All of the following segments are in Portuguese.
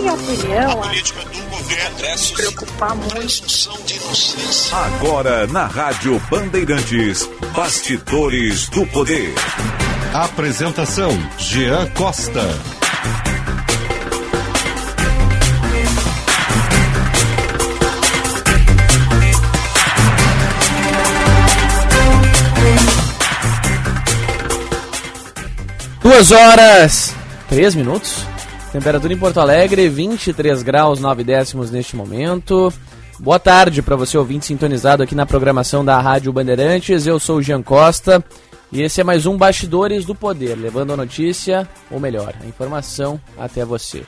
minha opinião, a política do governo se preocupar muito. Agora na Rádio Bandeirantes, Bastidores do Poder. Apresentação: Jean Costa. Duas horas, três minutos. Temperatura em Porto Alegre, 23 graus, 9 décimos neste momento. Boa tarde para você ouvinte sintonizado aqui na programação da Rádio Bandeirantes. Eu sou o Jean Costa e esse é mais um Bastidores do Poder, levando a notícia, ou melhor, a informação até você.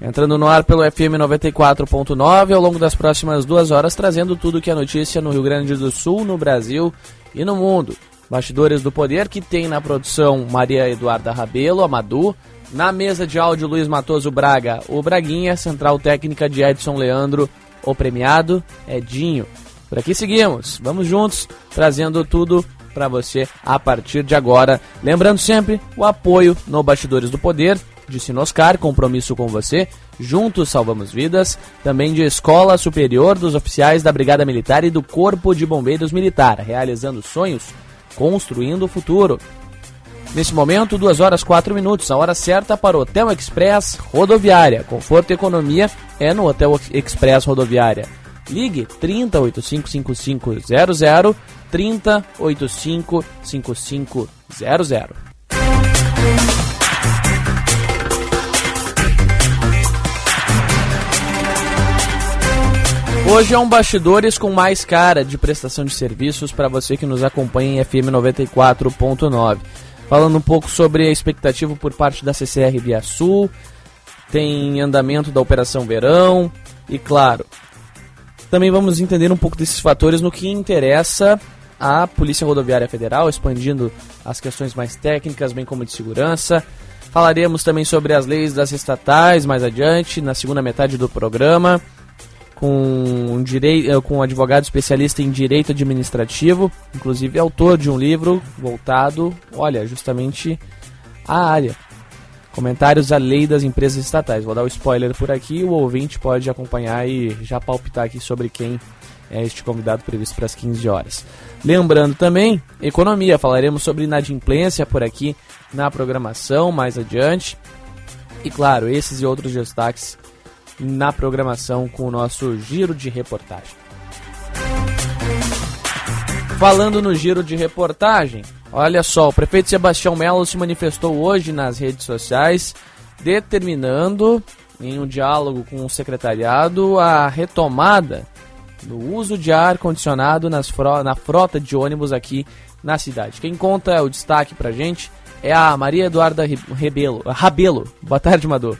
Entrando no ar pelo FM 94.9 ao longo das próximas duas horas, trazendo tudo que é notícia no Rio Grande do Sul, no Brasil e no mundo. Bastidores do Poder, que tem na produção Maria Eduarda Rabelo, a Madu, na mesa de áudio Luiz Matoso Braga, o Braguinha, central técnica de Edson Leandro, o premiado Edinho. Por aqui seguimos, vamos juntos, trazendo tudo para você a partir de agora. Lembrando sempre o apoio no Bastidores do Poder, de Sinoscar, compromisso com você. Juntos salvamos vidas. Também de Escola Superior dos Oficiais da Brigada Militar e do Corpo de Bombeiros Militar, realizando sonhos construindo o futuro. Nesse momento, 2 horas 4 minutos, a hora certa para o Hotel Express Rodoviária. Conforto e economia é no Hotel Express Rodoviária. Ligue 30855500 30855500. Hoje é um bastidores com mais cara de prestação de serviços para você que nos acompanha em FM 94.9. Falando um pouco sobre a expectativa por parte da CCR Via tem andamento da Operação Verão e, claro, também vamos entender um pouco desses fatores no que interessa à Polícia Rodoviária Federal, expandindo as questões mais técnicas, bem como de segurança. Falaremos também sobre as leis das estatais mais adiante, na segunda metade do programa com um, direi eh, com um advogado especialista em direito administrativo, inclusive autor de um livro voltado, olha, justamente à área. Comentários à lei das empresas estatais. Vou dar o um spoiler por aqui, o ouvinte pode acompanhar e já palpitar aqui sobre quem é este convidado previsto para as 15 horas. Lembrando também, economia, falaremos sobre inadimplência por aqui na programação mais adiante. E claro, esses e outros destaques na programação com o nosso giro de reportagem. Falando no giro de reportagem, olha só, o prefeito Sebastião Melo se manifestou hoje nas redes sociais, determinando, em um diálogo com o secretariado, a retomada do uso de ar-condicionado na frota de ônibus aqui na cidade. Quem conta o destaque pra gente é a Maria Eduarda Rebelo, Rabelo. Boa tarde, Mador.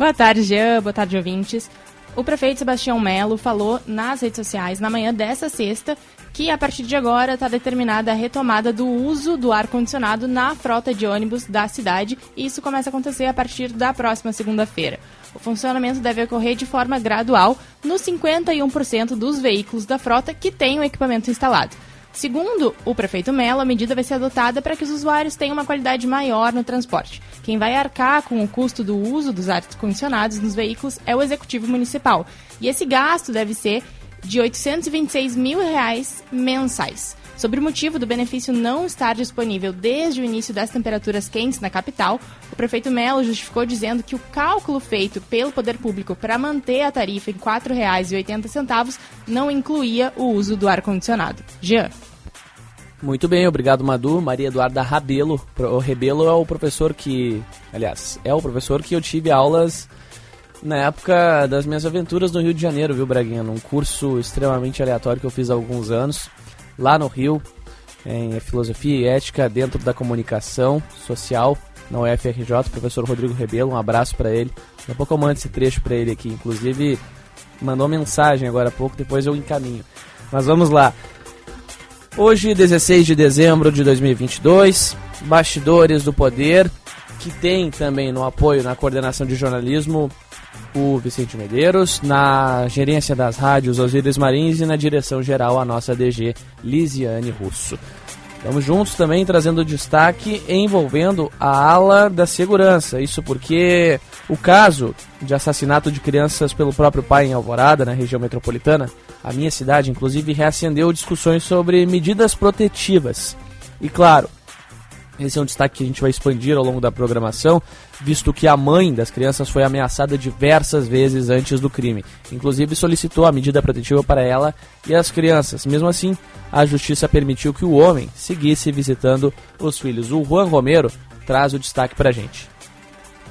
Boa tarde, Jean. Boa tarde, ouvintes. O prefeito Sebastião Melo falou nas redes sociais na manhã desta sexta que a partir de agora está determinada a retomada do uso do ar-condicionado na frota de ônibus da cidade e isso começa a acontecer a partir da próxima segunda-feira. O funcionamento deve ocorrer de forma gradual nos 51% dos veículos da frota que têm o equipamento instalado. Segundo o prefeito Mello, a medida vai ser adotada para que os usuários tenham uma qualidade maior no transporte. Quem vai arcar com o custo do uso dos ar-condicionados nos veículos é o executivo municipal. E esse gasto deve ser de 826 mil reais mensais. Sobre o motivo do benefício não estar disponível desde o início das temperaturas quentes na capital, o prefeito Melo justificou dizendo que o cálculo feito pelo poder público para manter a tarifa em R$ 4,80 não incluía o uso do ar-condicionado. Jean. Muito bem, obrigado Madu. Maria Eduarda Rabelo. O Rebelo é o professor que, aliás, é o professor que eu tive aulas na época das minhas aventuras no Rio de Janeiro, viu, Braguinha? Num curso extremamente aleatório que eu fiz há alguns anos lá no Rio, em Filosofia e Ética dentro da comunicação social na UFRJ, professor Rodrigo Rebelo, um abraço para ele. Daqui a pouco eu mando esse trecho para ele aqui, inclusive mandou mensagem agora há pouco, depois eu encaminho. Mas vamos lá. Hoje, 16 de dezembro de 2022, Bastidores do Poder, que tem também no apoio na coordenação de jornalismo o Vicente Medeiros, na gerência das rádios Osíris Marins e na direção geral a nossa DG Lisiane Russo. Vamos juntos também trazendo destaque envolvendo a ala da segurança. Isso porque o caso de assassinato de crianças pelo próprio pai em Alvorada, na região metropolitana, a minha cidade, inclusive, reacendeu discussões sobre medidas protetivas. E claro, esse é um destaque que a gente vai expandir ao longo da programação, visto que a mãe das crianças foi ameaçada diversas vezes antes do crime. Inclusive solicitou a medida protetiva para ela e as crianças. Mesmo assim, a justiça permitiu que o homem seguisse visitando os filhos. O Juan Romero traz o destaque para a gente.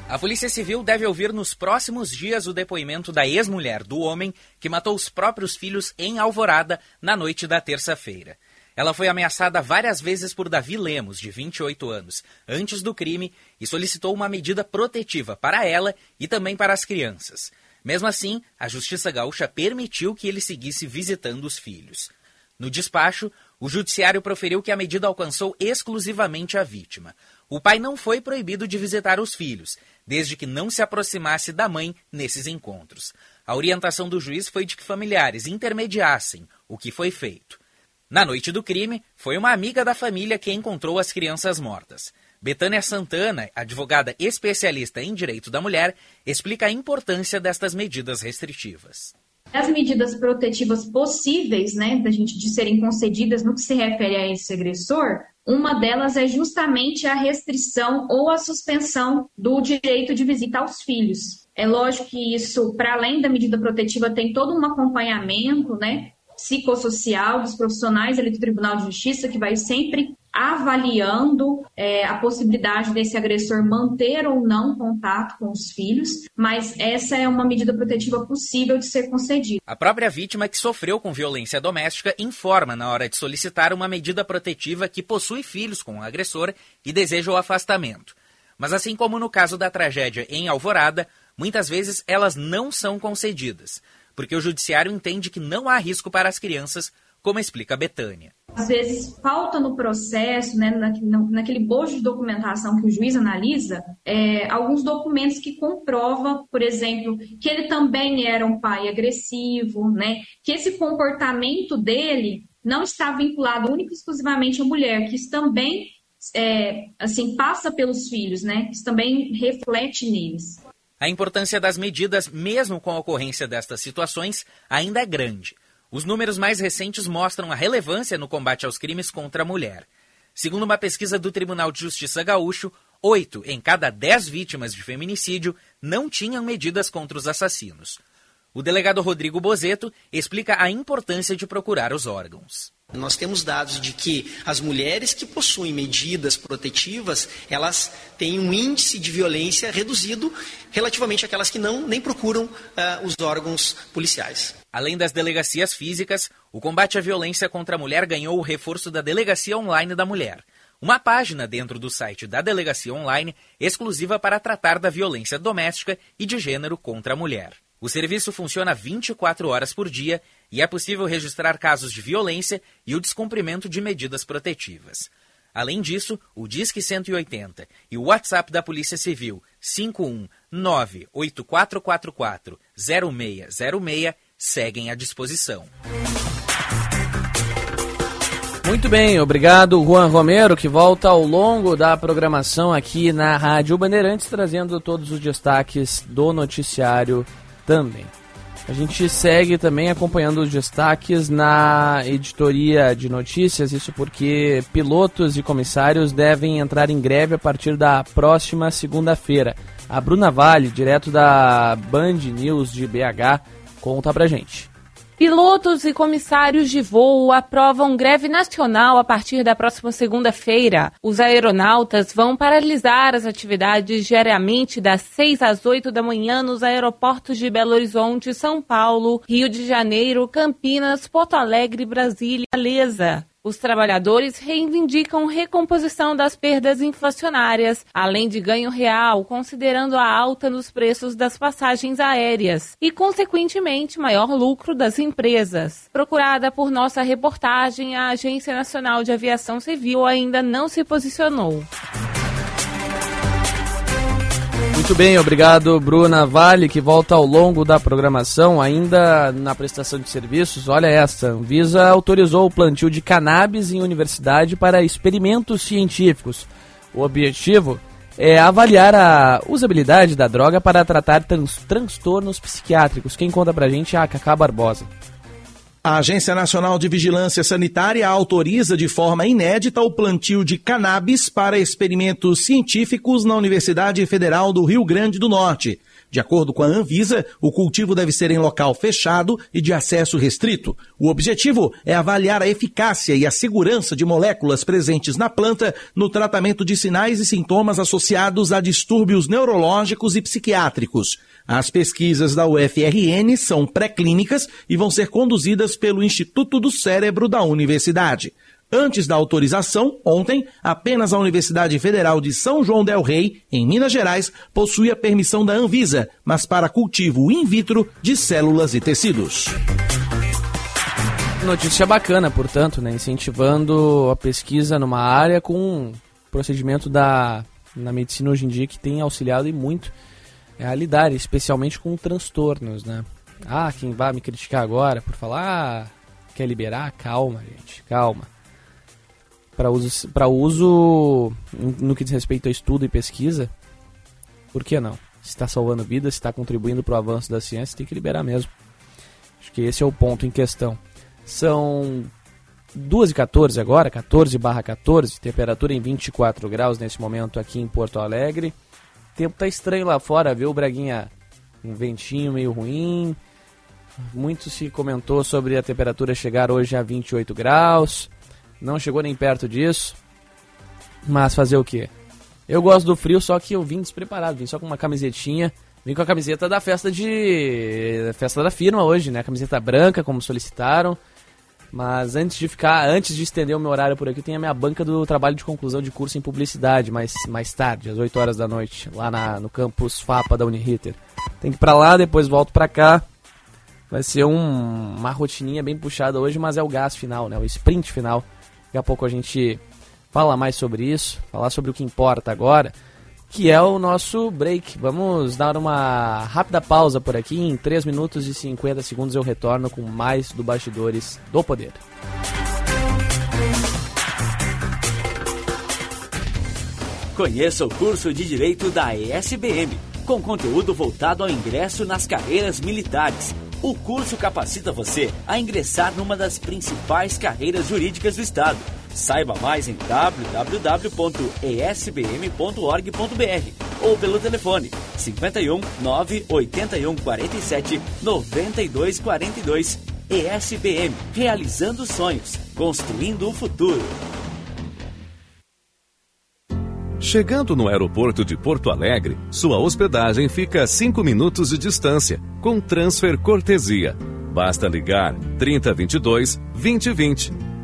A Polícia Civil deve ouvir nos próximos dias o depoimento da ex-mulher do homem que matou os próprios filhos em Alvorada na noite da terça-feira. Ela foi ameaçada várias vezes por Davi Lemos, de 28 anos, antes do crime e solicitou uma medida protetiva para ela e também para as crianças. Mesmo assim, a Justiça Gaúcha permitiu que ele seguisse visitando os filhos. No despacho, o judiciário proferiu que a medida alcançou exclusivamente a vítima. O pai não foi proibido de visitar os filhos, desde que não se aproximasse da mãe nesses encontros. A orientação do juiz foi de que familiares intermediassem, o que foi feito. Na noite do crime, foi uma amiga da família que encontrou as crianças mortas. Betânia Santana, advogada especialista em direito da mulher, explica a importância destas medidas restritivas. As medidas protetivas possíveis, né, da gente de serem concedidas no que se refere a esse agressor, uma delas é justamente a restrição ou a suspensão do direito de visita aos filhos. É lógico que isso, para além da medida protetiva, tem todo um acompanhamento, né, psicossocial dos profissionais ali do Tribunal de Justiça, que vai sempre avaliando é, a possibilidade desse agressor manter ou não contato com os filhos, mas essa é uma medida protetiva possível de ser concedida. A própria vítima que sofreu com violência doméstica informa na hora de solicitar uma medida protetiva que possui filhos com o agressor e deseja o afastamento. Mas assim como no caso da tragédia em Alvorada, muitas vezes elas não são concedidas porque o judiciário entende que não há risco para as crianças, como explica Betânia. Às vezes falta no processo, né, naquele bojo de documentação que o juiz analisa, é, alguns documentos que comprovam, por exemplo, que ele também era um pai agressivo, né, que esse comportamento dele não está vinculado única e exclusivamente à mulher, que isso também é, assim passa pelos filhos, né, isso também reflete neles. A importância das medidas, mesmo com a ocorrência destas situações, ainda é grande. Os números mais recentes mostram a relevância no combate aos crimes contra a mulher. Segundo uma pesquisa do Tribunal de Justiça Gaúcho, oito em cada dez vítimas de feminicídio não tinham medidas contra os assassinos. O delegado Rodrigo Bozeto explica a importância de procurar os órgãos. Nós temos dados de que as mulheres que possuem medidas protetivas, elas têm um índice de violência reduzido relativamente àquelas que não nem procuram uh, os órgãos policiais. Além das delegacias físicas, o combate à violência contra a mulher ganhou o reforço da Delegacia Online da Mulher, uma página dentro do site da Delegacia Online exclusiva para tratar da violência doméstica e de gênero contra a mulher. O serviço funciona 24 horas por dia e é possível registrar casos de violência e o descumprimento de medidas protetivas. Além disso, o Disque 180 e o WhatsApp da Polícia Civil 51984440606 seguem à disposição. Muito bem, obrigado Juan Romero, que volta ao longo da programação aqui na Rádio Bandeirantes, trazendo todos os destaques do noticiário também. A gente segue também acompanhando os destaques na editoria de notícias, isso porque pilotos e comissários devem entrar em greve a partir da próxima segunda-feira. A Bruna Vale, direto da Band News de BH, conta pra gente. Pilotos e comissários de voo aprovam greve nacional a partir da próxima segunda-feira. Os aeronautas vão paralisar as atividades diariamente das 6 às 8 da manhã nos aeroportos de Belo Horizonte, São Paulo, Rio de Janeiro, Campinas, Porto Alegre, Brasília e Alesa. Os trabalhadores reivindicam recomposição das perdas inflacionárias, além de ganho real, considerando a alta nos preços das passagens aéreas e, consequentemente, maior lucro das empresas. Procurada por nossa reportagem, a Agência Nacional de Aviação Civil ainda não se posicionou. Muito bem, obrigado Bruna Vale, que volta ao longo da programação, ainda na prestação de serviços. Olha essa, Anvisa autorizou o plantio de cannabis em universidade para experimentos científicos. O objetivo é avaliar a usabilidade da droga para tratar trans transtornos psiquiátricos. Quem conta pra gente é a Cacá Barbosa. A Agência Nacional de Vigilância Sanitária autoriza de forma inédita o plantio de cannabis para experimentos científicos na Universidade Federal do Rio Grande do Norte. De acordo com a Anvisa, o cultivo deve ser em local fechado e de acesso restrito. O objetivo é avaliar a eficácia e a segurança de moléculas presentes na planta no tratamento de sinais e sintomas associados a distúrbios neurológicos e psiquiátricos. As pesquisas da UFRN são pré-clínicas e vão ser conduzidas pelo Instituto do Cérebro da Universidade. Antes da autorização, ontem, apenas a Universidade Federal de São João del Rei, em Minas Gerais, possui a permissão da Anvisa, mas para cultivo in vitro de células e tecidos. Notícia bacana, portanto, né? incentivando a pesquisa numa área com um procedimento da na medicina hoje em dia que tem auxiliado e muito a lidar, especialmente com transtornos, né? Ah, quem vai me criticar agora por falar, ah, quer liberar? Calma, gente, calma. Para uso, uso no que diz respeito a estudo e pesquisa, por que não? Se está salvando vidas, se está contribuindo para o avanço da ciência, tem que liberar mesmo. Acho que esse é o ponto em questão. São 2h14 agora, 14 barra 14, temperatura em 24 graus nesse momento aqui em Porto Alegre tempo tá estranho lá fora, viu, Braguinha? Um ventinho meio ruim. Muito se comentou sobre a temperatura chegar hoje a 28 graus. Não chegou nem perto disso. Mas fazer o que? Eu gosto do frio, só que eu vim despreparado. Vim só com uma camisetinha. Vim com a camiseta da festa de. festa da firma hoje, né? Camiseta branca, como solicitaram. Mas antes de ficar, antes de estender o meu horário por aqui, tem a minha banca do trabalho de conclusão de curso em publicidade, mais, mais tarde, às 8 horas da noite, lá na, no campus FAPA da Uniriter. Tem que ir pra lá, depois volto pra cá. Vai ser um, uma rotininha bem puxada hoje, mas é o gás final, né? O sprint final. Daqui a pouco a gente fala mais sobre isso, falar sobre o que importa agora que é o nosso break. Vamos dar uma rápida pausa por aqui. Em 3 minutos e 50 segundos eu retorno com mais do Bastidores do Poder. Conheça o curso de Direito da ESBM, com conteúdo voltado ao ingresso nas carreiras militares. O curso capacita você a ingressar numa das principais carreiras jurídicas do Estado Saiba mais em www.esbm.org.br ou pelo telefone 51 981 47 92 42. ESBM, realizando sonhos, construindo o futuro. Chegando no aeroporto de Porto Alegre, sua hospedagem fica a 5 minutos de distância, com transfer cortesia. Basta ligar 3022 2020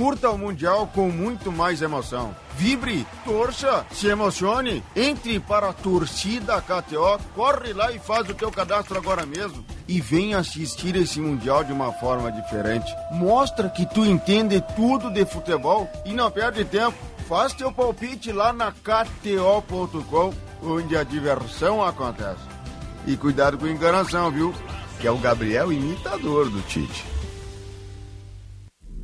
Curta o Mundial com muito mais emoção. Vibre, torça, se emocione. Entre para a torcida KTO, corre lá e faz o teu cadastro agora mesmo. E venha assistir esse Mundial de uma forma diferente. Mostra que tu entende tudo de futebol e não perde tempo. Faz teu palpite lá na KTO.com, onde a diversão acontece. E cuidado com enganação, viu? Que é o Gabriel imitador do Tite.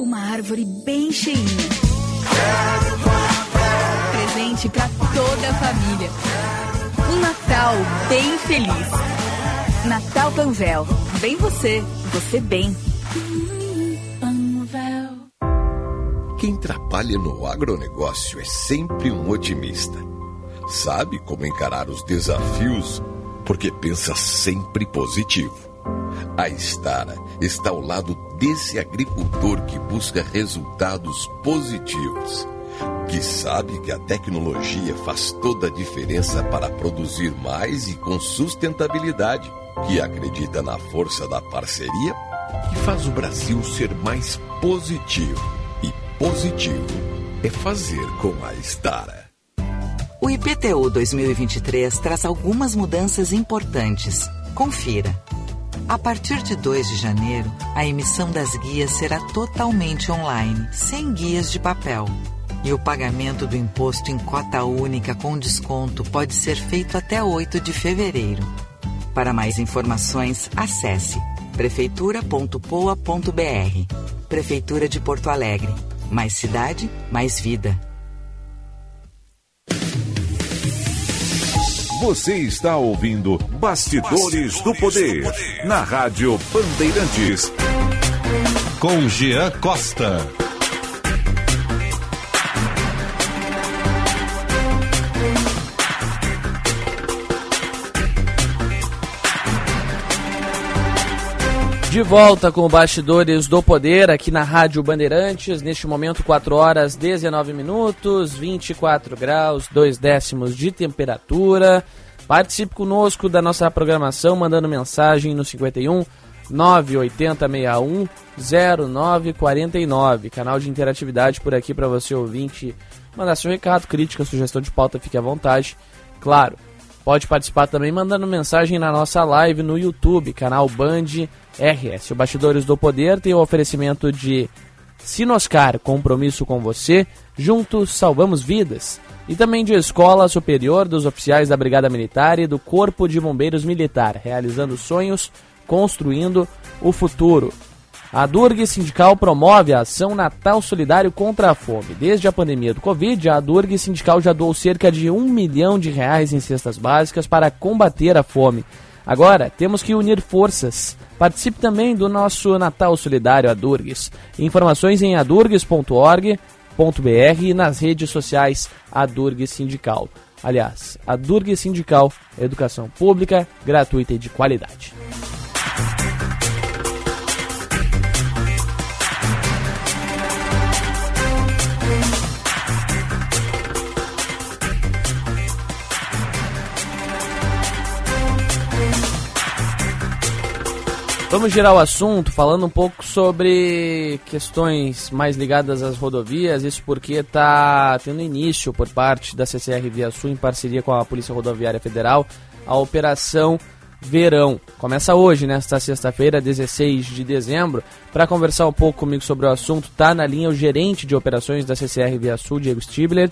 Uma árvore bem cheinha. Presente para toda a família. Um Natal bem feliz. Natal Panvel. Bem você, você bem. Quem trabalha no agronegócio é sempre um otimista. Sabe como encarar os desafios porque pensa sempre positivo. A Estara está ao lado desse agricultor que busca resultados positivos, que sabe que a tecnologia faz toda a diferença para produzir mais e com sustentabilidade, que acredita na força da parceria e faz o Brasil ser mais positivo. E positivo é fazer com a Estara. O IPTU 2023 traz algumas mudanças importantes. Confira. A partir de 2 de janeiro, a emissão das guias será totalmente online, sem guias de papel. E o pagamento do imposto em cota única com desconto pode ser feito até 8 de fevereiro. Para mais informações, acesse prefeitura.poa.br. Prefeitura de Porto Alegre. Mais cidade, mais vida. Você está ouvindo Bastidores, do, Poder, na Rádio Bandeirantes. Com Jean Costa. De volta com Bastidores do Poder aqui na Rádio Bandeirantes, neste momento 4 horas 19 minutos, 24 graus, 2 décimos de temperatura. Participe conosco da nossa programação mandando mensagem no 51 98061 0949, canal de interatividade por aqui para você ouvinte mandar seu recado, crítica, sugestão de pauta, fique à vontade. Claro, pode participar também mandando mensagem na nossa live no YouTube, canal Band RS. O Bastidores do Poder tem o oferecimento de Sinoscar, compromisso com você, juntos salvamos vidas. E também de Escola Superior dos Oficiais da Brigada Militar e do Corpo de Bombeiros Militar, realizando sonhos, construindo o futuro. A Durg Sindical promove a ação Natal Solidário contra a Fome. Desde a pandemia do Covid, a Durg Sindical já doou cerca de um milhão de reais em cestas básicas para combater a fome. Agora, temos que unir forças. Participe também do nosso Natal Solidário Adurgues. Informações em adurgues.org.br e nas redes sociais Adurgues Sindical. Aliás, Adurgues Sindical, educação pública, gratuita e de qualidade. Vamos girar o assunto falando um pouco sobre questões mais ligadas às rodovias, isso porque está tendo início por parte da CCR Via Sul em parceria com a Polícia Rodoviária Federal a Operação Verão. Começa hoje, nesta sexta-feira, 16 de dezembro. Para conversar um pouco comigo sobre o assunto, está na linha o gerente de operações da CCR Via Sul, Diego Stibler.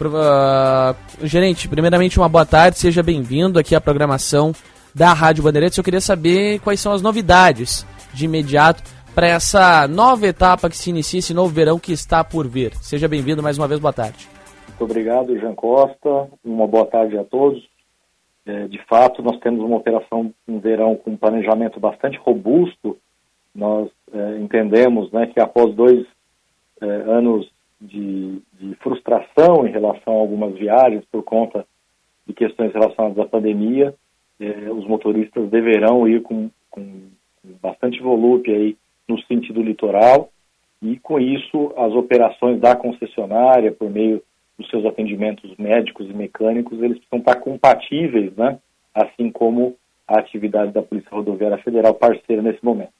Uh, gerente, primeiramente uma boa tarde, seja bem-vindo aqui à programação da Rádio Bandeirantes. Eu queria saber quais são as novidades de imediato para essa nova etapa que se inicia, esse novo verão que está por vir. Seja bem-vindo mais uma vez, boa tarde. Muito obrigado, Jean Costa. Uma boa tarde a todos. É, de fato, nós temos uma operação um verão com um planejamento bastante robusto. Nós é, entendemos né, que após dois é, anos de, de frustração em relação a algumas viagens por conta de questões relacionadas à pandemia, é, os motoristas deverão ir com, com bastante volúpia aí no sentido litoral e com isso as operações da concessionária por meio dos seus atendimentos médicos e mecânicos eles precisam estar compatíveis, né? Assim como a atividade da Polícia Rodoviária Federal parceira nesse momento.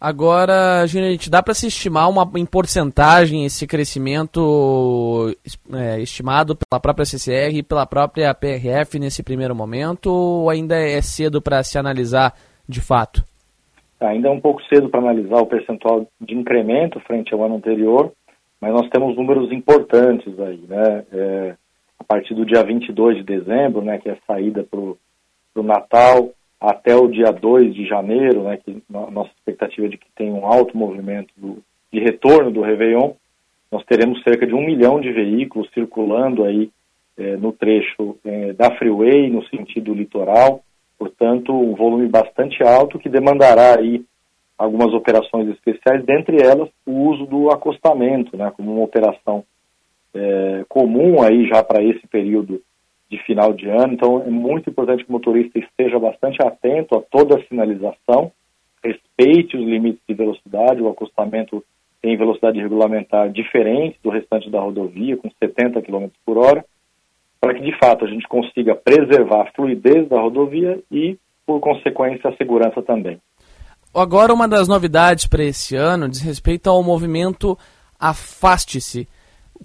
Agora, gente, dá para se estimar uma, em porcentagem esse crescimento é, estimado pela própria CCR e pela própria PRF nesse primeiro momento ou ainda é cedo para se analisar de fato? Ainda é um pouco cedo para analisar o percentual de incremento frente ao ano anterior, mas nós temos números importantes aí, né? É, a partir do dia 22 de dezembro, né, que é a saída para o Natal, até o dia 2 de janeiro, né, que nossa expectativa é de que tenha um alto movimento do, de retorno do Réveillon, nós teremos cerca de um milhão de veículos circulando aí é, no trecho é, da Freeway, no sentido litoral, portanto, um volume bastante alto que demandará aí algumas operações especiais, dentre elas o uso do acostamento, né, como uma operação é, comum aí já para esse período de final de ano. Então, é muito importante que o motorista esteja bastante atento a toda a sinalização, respeite os limites de velocidade. O acostamento tem velocidade regulamentar diferente do restante da rodovia, com 70 km por hora, para que de fato a gente consiga preservar a fluidez da rodovia e, por consequência, a segurança também. Agora, uma das novidades para esse ano diz respeito ao movimento Afaste-se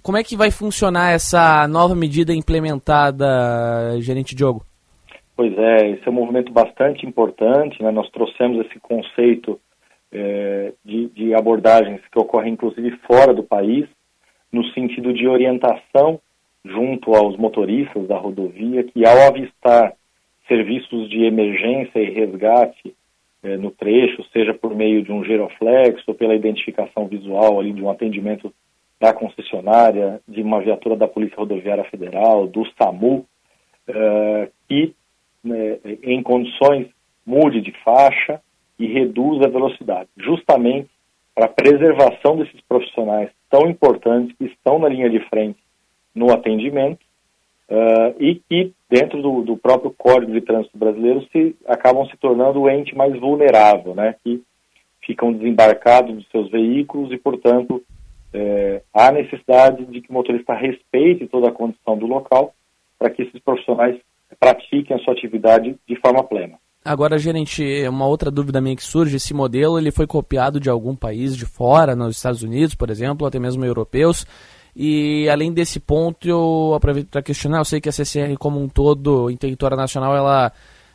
como é que vai funcionar essa nova medida implementada, gerente Diogo? Pois é, esse é um movimento bastante importante. Né? Nós trouxemos esse conceito é, de, de abordagens que ocorrem inclusive fora do país, no sentido de orientação junto aos motoristas da rodovia que, ao avistar serviços de emergência e resgate é, no trecho, seja por meio de um giroflex ou pela identificação visual ali de um atendimento da concessionária, de uma viatura da Polícia Rodoviária Federal, do SAMU, uh, que, né, em condições, mude de faixa e reduza a velocidade, justamente para a preservação desses profissionais tão importantes que estão na linha de frente no atendimento uh, e que, dentro do, do, próprio Código de Trânsito Brasileiro, se, acabam se tornando o ente mais vulnerável, né, que ficam desembarcados dos seus veículos e, portanto, é, há necessidade de que o motorista respeite toda a condição do local para que esses profissionais pratiquem a sua atividade de forma plena. Agora, gerente, uma outra dúvida minha que surge, esse modelo ele foi copiado de algum país de fora, nos Estados Unidos, por exemplo, até mesmo europeus, e além desse ponto, eu aproveito para questionar, eu sei que a CCR como um todo, em território nacional, ela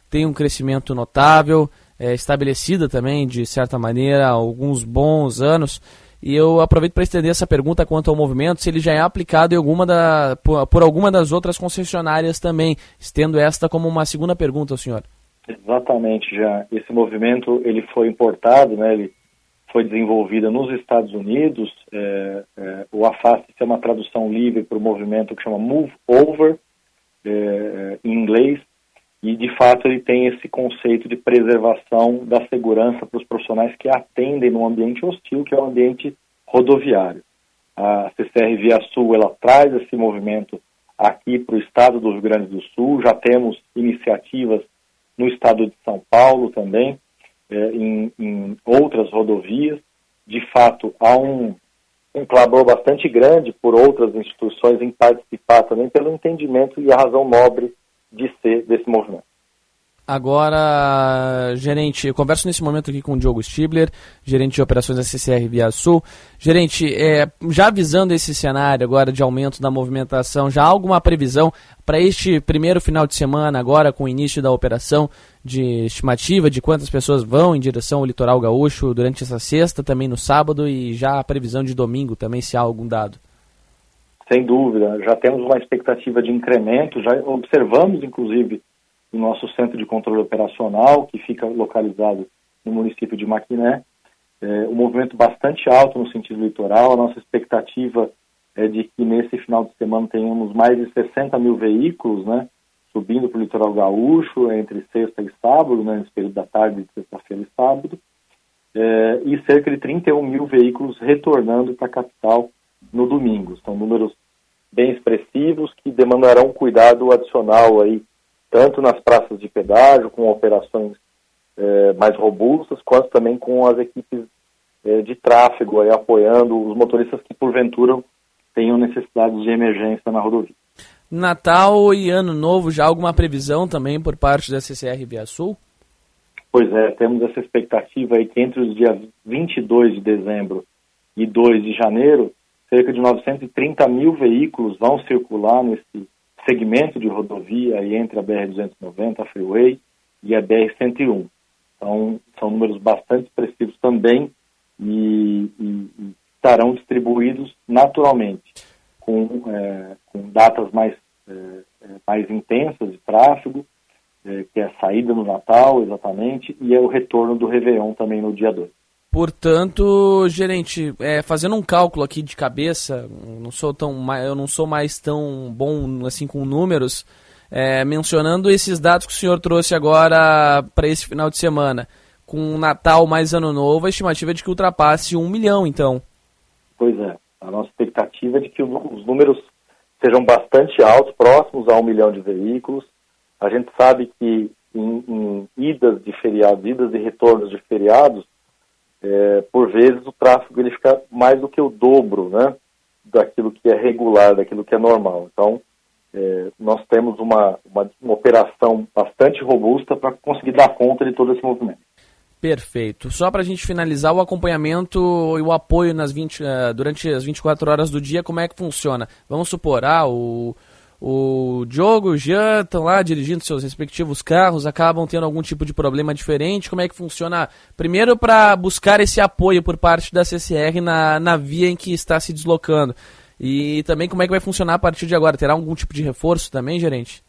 tem um crescimento notável, é, estabelecida também, de certa maneira, há alguns bons anos, e eu aproveito para estender essa pergunta quanto ao movimento, se ele já é aplicado alguma da, por, por, alguma das outras concessionárias também. Estendo esta como uma segunda pergunta ao senhor. Exatamente, já. Esse movimento ele foi importado, né, ele foi desenvolvido nos Estados Unidos. É, é, o AFAST é uma tradução livre para o movimento que chama Move Over, é, é em inglês, e, de fato, ele tem esse conceito de preservação da segurança para os profissionais que atendem num ambiente hostil, que é o ambiente rodoviário. A CCR Via Sul, ela traz esse movimento aqui para o estado do Rio Grande do Sul. Já temos iniciativas no estado de São Paulo também, é, em, em, outras rodovias. De fato, há um, um clamor bastante grande por outras instituições em participar também, pelo entendimento e a razão nobre de ser desse movimento. Agora, gerente, eu converso nesse momento aqui com o Diogo Stibler, gerente de operações da CCR Via Sul. Gerente, é, já avisando esse cenário agora de aumento da movimentação, já há alguma previsão para este primeiro final de semana, agora com o início da operação, de estimativa de quantas pessoas vão em direção ao litoral gaúcho durante essa sexta, também no sábado e já a previsão de domingo também, se há algum dado? Sem dúvida, já temos uma expectativa de incremento, já observamos, inclusive, o nosso centro de controle operacional, que fica localizado no município de Maquiné, é, um movimento bastante alto no sentido litoral. A nossa expectativa é de que nesse final de semana tenhamos mais de 60 mil veículos, né, subindo para o litoral gaúcho entre sexta e sábado, né, nesse período da tarde de sexta-feira e sábado, é, e cerca de 31 mil veículos retornando para a capital no domingo. São números bem expressivos que demandarão cuidado adicional aí, tanto nas praças de pedágio, com operações é, mais robustas, quanto também com as equipes é, de tráfego aí, apoiando os motoristas que porventura tenham necessidades de emergência na rodovia. Natal e Ano Novo, já alguma previsão também por parte da CCR Via Sul? Pois é, temos essa expectativa aí que entre os dias 22 de dezembro e 2 de janeiro, cerca de 930 mil veículos vão circular nesse segmento de rodovia aí entre a BR-290, a Freeway, e a BR-101. Então, são números bastante expressivos também e, e, e estarão distribuídos naturalmente, com, é, com datas mais, é, é mais intensas de tráfego, é, que é a saída no Natal, exatamente, e é o retorno do Réveillon também no dia 2. Portanto, gerente, é, fazendo um cálculo aqui de cabeça, não sou tão, eu não sou mais tão bom assim com números, é, mencionando esses dados que o senhor trouxe agora para esse final de semana, com Natal mais Ano Novo, a estimativa é de que ultrapasse um milhão, então. Pois é, a nossa expectativa é de que os números sejam bastante altos, próximos a um milhão de veículos. A gente sabe que em, em idas de feriados, idas e retornos de feriados, é, por vezes o tráfego ele fica mais do que o dobro, né, daquilo que é regular, daquilo que é normal. Então, é, nós temos uma, uma, uma operação bastante robusta para conseguir dar conta de todo esse movimento. Perfeito. Só para a gente finalizar o acompanhamento e o apoio nas 20, uh, é, durante as 24 horas do dia, como é que funciona? Vamos supor, ah, o, o Diogo o Jean estão lá dirigindo seus respectivos carros, acabam tendo algum tipo de problema diferente. Como é que funciona? Primeiro, para buscar esse apoio por parte da CCR na, na via em que está se deslocando. E também, como é que vai funcionar a partir de agora? Terá algum tipo de reforço também, gerente?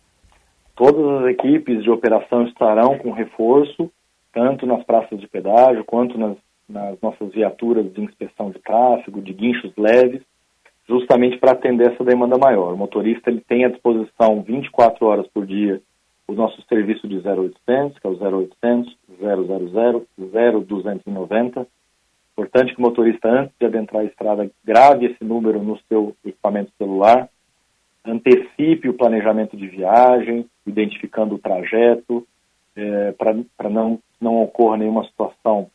Todas as equipes de operação estarão com reforço, tanto nas praças de pedágio quanto nas, nas nossas viaturas de inspeção de tráfego, de guinchos leves justamente para atender essa demanda maior. O motorista ele tem à disposição 24 horas por dia o nosso serviço de 0800, que é o 0800 000 0290. Importante que o motorista, antes de adentrar a estrada, grave esse número no seu equipamento celular, antecipe o planejamento de viagem, identificando o trajeto, é, para não, não ocorra nenhuma situação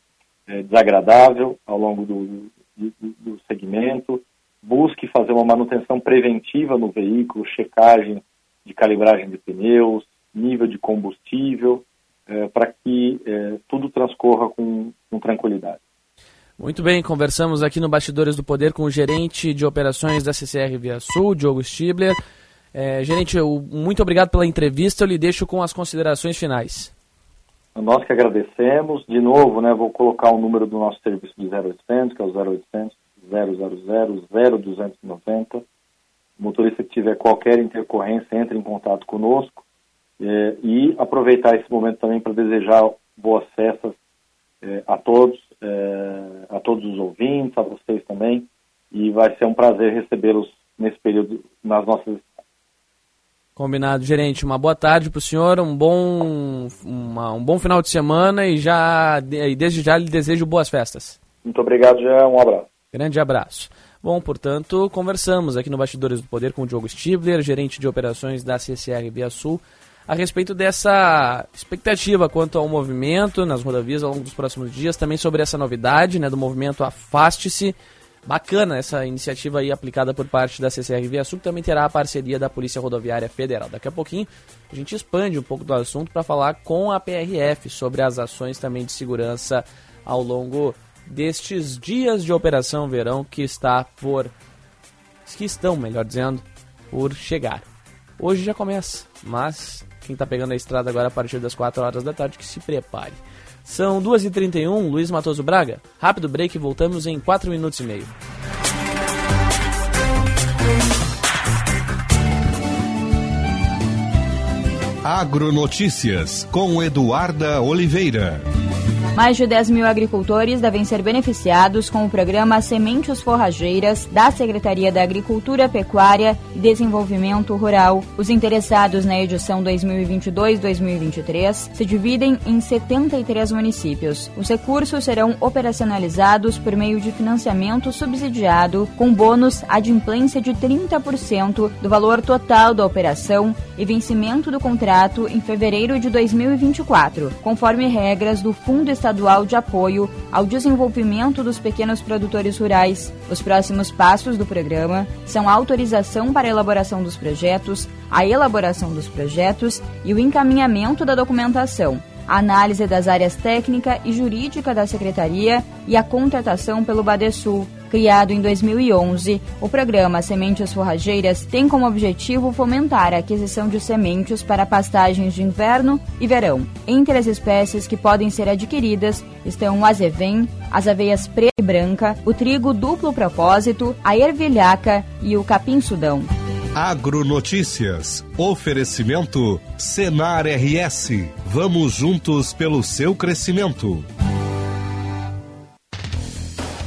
é, desagradável ao longo do, do, do segmento busque fazer uma manutenção preventiva no veículo, checagem de calibragem de pneus, nível de combustível, é, para que é, tudo transcorra com, com tranquilidade. Muito bem, conversamos aqui no Bastidores do Poder com o gerente de operações da CCR Via Sul, Diogo Stibler. É, gerente, eu, muito obrigado pela entrevista, eu lhe deixo com as considerações finais. Nós que agradecemos. De novo, né, vou colocar o número do nosso serviço de 0800, que é o 0800 000-0290. O motorista que tiver qualquer intercorrência, entre em contato conosco. É, e aproveitar esse momento também para desejar boas festas é, a todos, é, a todos os ouvintes, a vocês também. E vai ser um prazer recebê-los nesse período nas nossas Combinado, gerente. Uma boa tarde para o senhor, um bom, uma, um bom final de semana e já e desde já lhe desejo boas festas. Muito obrigado, já um abraço. Grande abraço. Bom, portanto, conversamos aqui no Bastidores do Poder com o Diogo Stibler, gerente de operações da CCR Via Sul, a respeito dessa expectativa quanto ao movimento nas rodovias ao longo dos próximos dias, também sobre essa novidade né, do movimento Afaste-se. Bacana essa iniciativa aí aplicada por parte da CCR Via Sul, que também terá a parceria da Polícia Rodoviária Federal. Daqui a pouquinho a gente expande um pouco do assunto para falar com a PRF sobre as ações também de segurança ao longo destes dias de Operação Verão que está por. que estão, melhor dizendo, por chegar. Hoje já começa, mas quem está pegando a estrada agora a partir das 4 horas da tarde que se prepare. São 2h31, Luiz Matoso Braga. Rápido break, voltamos em 4 minutos e meio. Agronotícias com Eduarda Oliveira. Mais de 10 mil agricultores devem ser beneficiados com o programa Sementes Forrageiras da Secretaria da Agricultura, Pecuária e Desenvolvimento Rural. Os interessados na edição 2022-2023 se dividem em 73 municípios. Os recursos serão operacionalizados por meio de financiamento subsidiado com bônus adimplência de 30% do valor total da operação e vencimento do contrato em fevereiro de 2024, conforme regras do Fundo Estadual Estadual de Apoio ao Desenvolvimento dos Pequenos Produtores Rurais. Os próximos passos do programa são a autorização para a elaboração dos projetos, a elaboração dos projetos e o encaminhamento da documentação. a análise das áreas técnica e jurídica da Secretaria e a contratação pelo Badesul. Criado em 2011, o programa Sementes Forrageiras tem como objetivo fomentar a aquisição de sementes para pastagens de inverno e verão. Entre as espécies que podem ser adquiridas estão o azevém, as aveias preta e branca, o trigo duplo propósito, a ervilhaca e o capim-sudão. Agronotícias. Oferecimento Senar RS. Vamos juntos pelo seu crescimento.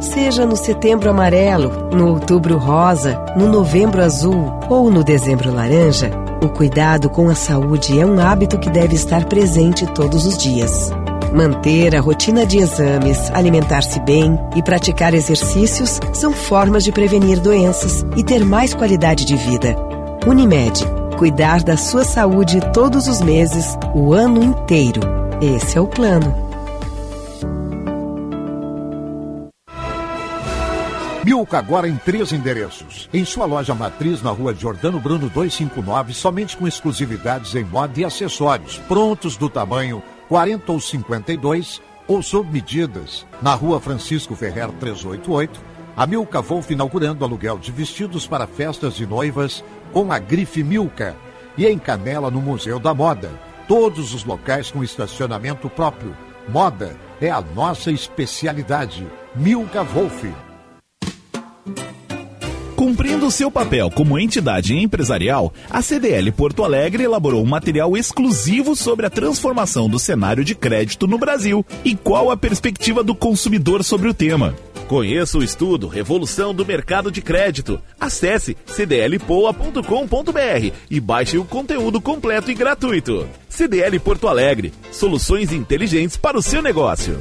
Seja no setembro amarelo, no outubro rosa, no novembro azul ou no dezembro laranja, o cuidado com a saúde é um hábito que deve estar presente todos os dias. Manter a rotina de exames, alimentar-se bem e praticar exercícios são formas de prevenir doenças e ter mais qualidade de vida. Unimed. Cuidar da sua saúde todos os meses, o ano inteiro. Esse é o plano. Milka agora em três endereços. Em sua loja matriz na rua Jordano Bruno 259, somente com exclusividades em moda e acessórios, prontos do tamanho 40 ou 52 ou sob medidas. Na rua Francisco Ferrer 388, a Milka Wolf inaugurando aluguel de vestidos para festas de noivas com a grife Milka. E em Canela, no Museu da Moda. Todos os locais com estacionamento próprio. Moda é a nossa especialidade. Milka Wolf. Cumprindo seu papel como entidade empresarial, a CDL Porto Alegre elaborou um material exclusivo sobre a transformação do cenário de crédito no Brasil e qual a perspectiva do consumidor sobre o tema. Conheça o estudo Revolução do Mercado de Crédito. Acesse cdlpoa.com.br e baixe o conteúdo completo e gratuito. CDL Porto Alegre, soluções inteligentes para o seu negócio.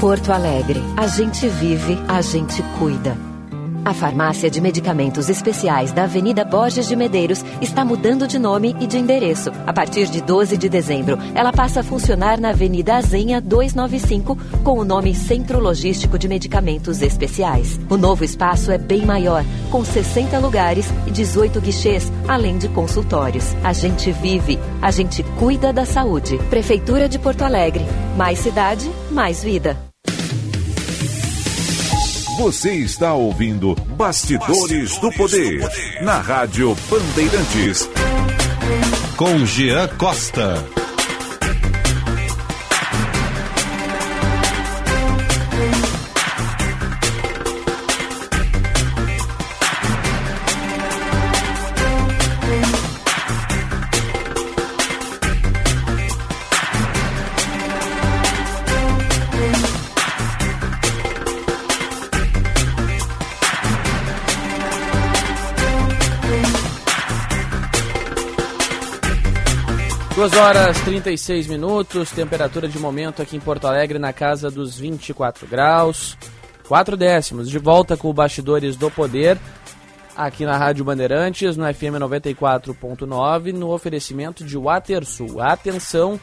Porto Alegre. A gente vive, a gente cuida. A farmácia de medicamentos especiais da Avenida Borges de Medeiros está mudando de nome e de endereço. A partir de 12 de dezembro, ela passa a funcionar na Avenida Azenha 295 com o nome Centro Logístico de Medicamentos Especiais. O novo espaço é bem maior, com 60 lugares e 18 guichês, além de consultórios. A gente vive, a gente cuida da saúde. Prefeitura de Porto Alegre. Mais cidade, mais vida. Você está ouvindo Bastidores, Bastidores do, Poder, do Poder na Rádio Bandeirantes. Com Jean Costa. Duas horas 36 minutos, temperatura de momento aqui em Porto Alegre na casa dos 24 graus. Quatro décimos, de volta com o Bastidores do Poder, aqui na Rádio Bandeirantes, no FM 94.9, no oferecimento de WaterSul. Atenção,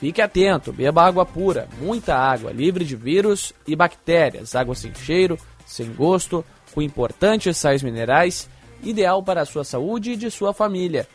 fique atento, beba água pura, muita água, livre de vírus e bactérias, água sem cheiro, sem gosto, com importantes sais minerais, ideal para a sua saúde e de sua família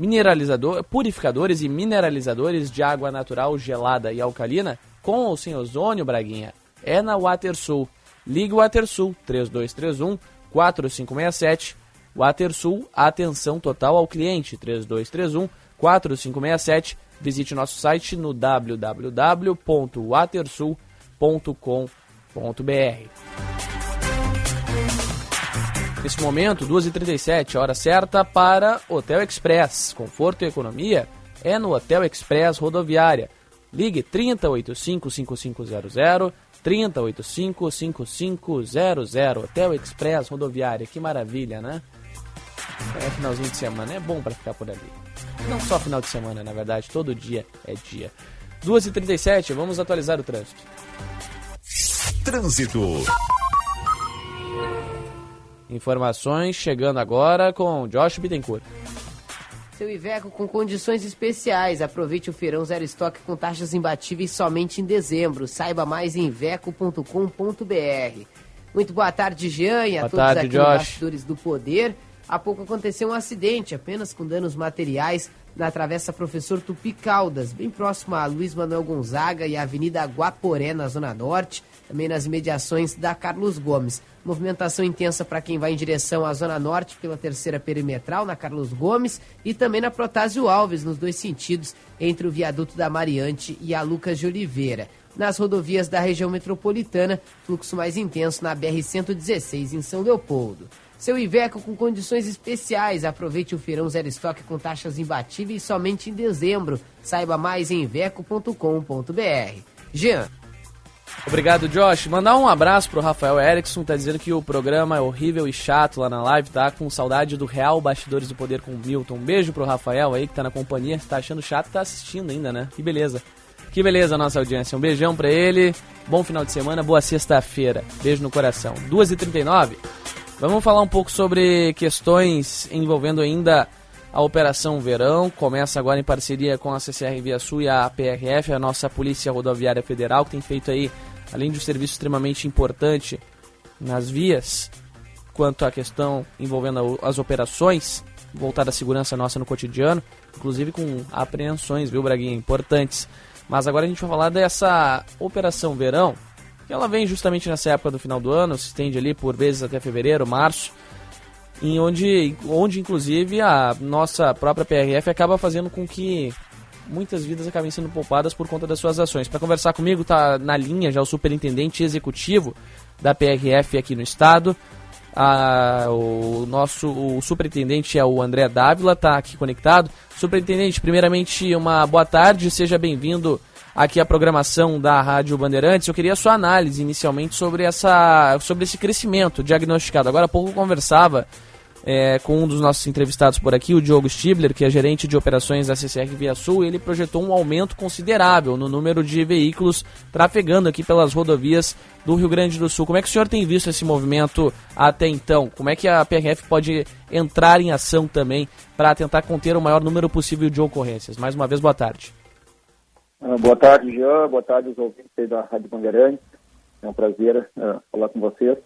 mineralizador, purificadores e mineralizadores de água natural gelada e alcalina com ou sem ozônio, Braguinha, é na WaterSul. Ligue WaterSul 3231 4567. WaterSul, atenção total ao cliente 3231 4567. Visite nosso site no www.watersul.com.br. Nesse momento, 2h37, hora certa para Hotel Express. Conforto e economia é no Hotel Express Rodoviária. Ligue 3085-5500, 3085-5500. Hotel Express Rodoviária. Que maravilha, né? É finalzinho de semana, é bom para ficar por ali. Não só final de semana, na verdade, todo dia é dia. 2h37, vamos atualizar o trânsito. Trânsito. Informações chegando agora com Josh Bittencourt. Seu Iveco com condições especiais. Aproveite o feirão zero estoque com taxas imbatíveis somente em dezembro. Saiba mais em iveco.com.br. Muito boa tarde, Jean, e a boa todos tarde, aqui Josh. Bastidores do Poder. Há pouco aconteceu um acidente, apenas com danos materiais, na Travessa Professor Tupi Caldas, bem próximo a Luiz Manuel Gonzaga e a Avenida Guaporé, na Zona Norte, também nas imediações da Carlos Gomes. Movimentação intensa para quem vai em direção à Zona Norte pela terceira perimetral, na Carlos Gomes, e também na Protásio Alves, nos dois sentidos, entre o viaduto da Mariante e a Lucas de Oliveira. Nas rodovias da região metropolitana, fluxo mais intenso na BR-116 em São Leopoldo. Seu Iveco com condições especiais. Aproveite o feirão zero estoque com taxas imbatíveis somente em dezembro. Saiba mais em iveco.com.br. Jean. Obrigado, Josh. Mandar um abraço pro Rafael Erickson, tá dizendo que o programa é horrível e chato lá na live, tá com saudade do Real Bastidores do Poder com o Milton. Um beijo pro Rafael aí que tá na companhia, tá achando chato, tá assistindo ainda, né? Que beleza. Que beleza a nossa audiência. Um beijão pra ele. Bom final de semana, boa sexta-feira. Beijo no coração. 2h39. Vamos falar um pouco sobre questões envolvendo ainda a Operação Verão. Começa agora em parceria com a CCR Via Sul e a PRF, a nossa Polícia Rodoviária Federal, que tem feito aí, além de um serviço extremamente importante nas vias, quanto à questão envolvendo as operações voltada à segurança nossa no cotidiano, inclusive com apreensões, viu, Braguinha? Importantes. Mas agora a gente vai falar dessa Operação Verão, ela vem justamente nessa época do final do ano, se estende ali por vezes até fevereiro, março, em onde, onde inclusive a nossa própria PRF acaba fazendo com que muitas vidas acabem sendo poupadas por conta das suas ações. Para conversar comigo está na linha já o superintendente executivo da PRF aqui no estado. A, o nosso o superintendente é o André Dávila, está aqui conectado. Superintendente, primeiramente uma boa tarde, seja bem-vindo aqui à programação da Rádio Bandeirantes. Eu queria a sua análise inicialmente sobre, essa, sobre esse crescimento diagnosticado. Agora há pouco conversava é, com um dos nossos entrevistados por aqui, o Diogo Stibler, que é gerente de operações da CCR Via Sul, e ele projetou um aumento considerável no número de veículos trafegando aqui pelas rodovias do Rio Grande do Sul. Como é que o senhor tem visto esse movimento até então? Como é que a PRF pode entrar em ação também para tentar conter o maior número possível de ocorrências? Mais uma vez, boa tarde. Uh, boa tarde, Jean. Boa tarde aos ouvintes da Rádio Bandeirantes. É um prazer uh, falar com vocês.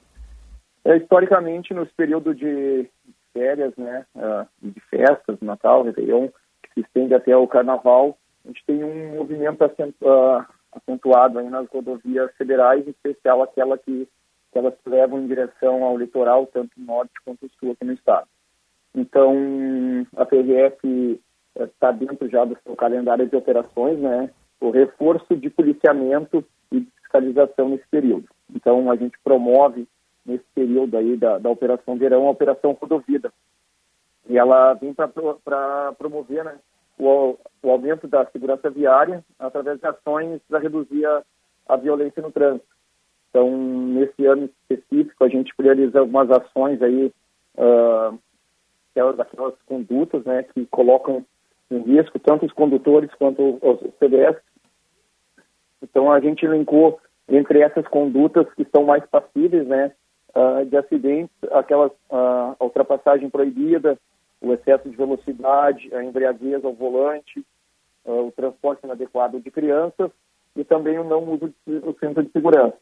É, historicamente, nos períodos de férias, né, uh, de festas, Natal, Réveillon, que se estende até o Carnaval, a gente tem um movimento acentuado aí nas rodovias federais, em especial aquela que, que elas levam em direção ao litoral, tanto norte quanto sul aqui no estado. Então, a PRF está dentro já do seu calendário de operações, né, o reforço de policiamento e de fiscalização nesse período. Então, a gente promove nesse período aí da, da Operação Verão, a Operação Rodovida. E ela vem para promover né, o, o, aumento da segurança viária através de ações para reduzir a, a, violência no trânsito. Então, nesse ano específico, a gente prioriza algumas ações aí, uh, aquelas, condutas né, que colocam em risco tanto os condutores quanto os CDS. Então, a gente elencou entre essas condutas que são mais passíveis, né, uh, de acidentes, aquelas uh, ultrapassagem proibida, o excesso de velocidade, a embriaguez ao volante, uh, o transporte inadequado de crianças e também o não uso do cinto de segurança.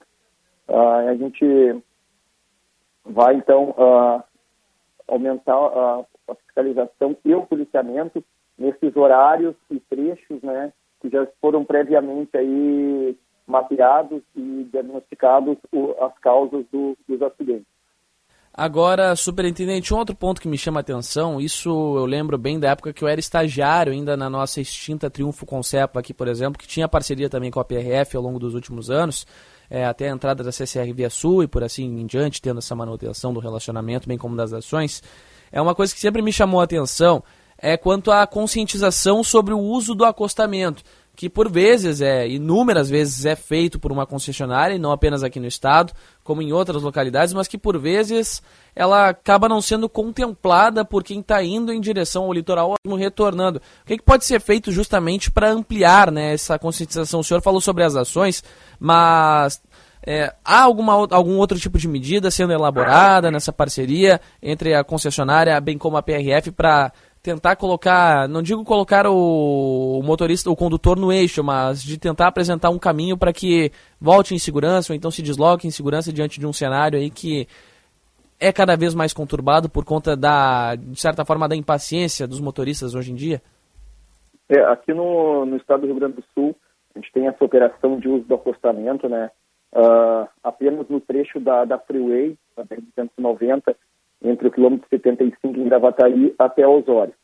a gente vai, então, aumentar a fiscalização e o policiamento nesses horários e trechos, né, que já foram previamente aí mapeados e diagnosticados o, as causas do, dos acidentes. Agora, superintendente, um outro ponto que me chama a atenção, isso eu lembro bem da época que eu era estagiário ainda na nossa extinta Triunfo Concepa aqui, por exemplo, que tinha parceria também com a PRF ao longo dos últimos anos, é, até a entrada da CCR Via Sul e por assim em diante, tendo essa manutenção do relacionamento, bem como das ações. É uma coisa que sempre me chamou a atenção, é quanto à conscientização sobre o uso do acostamento que por vezes é inúmeras vezes é feito por uma concessionária e não apenas aqui no estado, como em outras localidades, mas que por vezes ela acaba não sendo contemplada por quem está indo em direção ao litoral ou retornando. O que, que pode ser feito justamente para ampliar né, essa conscientização? O senhor falou sobre as ações, mas é, há alguma, algum outro tipo de medida sendo elaborada nessa parceria entre a concessionária, bem como a PRF, para tentar colocar, não digo colocar o, o, motorista, o condutor no eixo, mas de tentar apresentar um caminho para que volte em segurança ou então se desloque em segurança diante de um cenário aí que é cada vez mais conturbado por conta da, de certa forma, da impaciência dos motoristas hoje em dia? É, aqui no, no estado do Rio Grande do Sul, a gente tem essa operação de uso do acostamento, né? Uh, apenas no trecho da, da Freeway, da 190, entre o quilômetro 75 em Gravataí até Osório.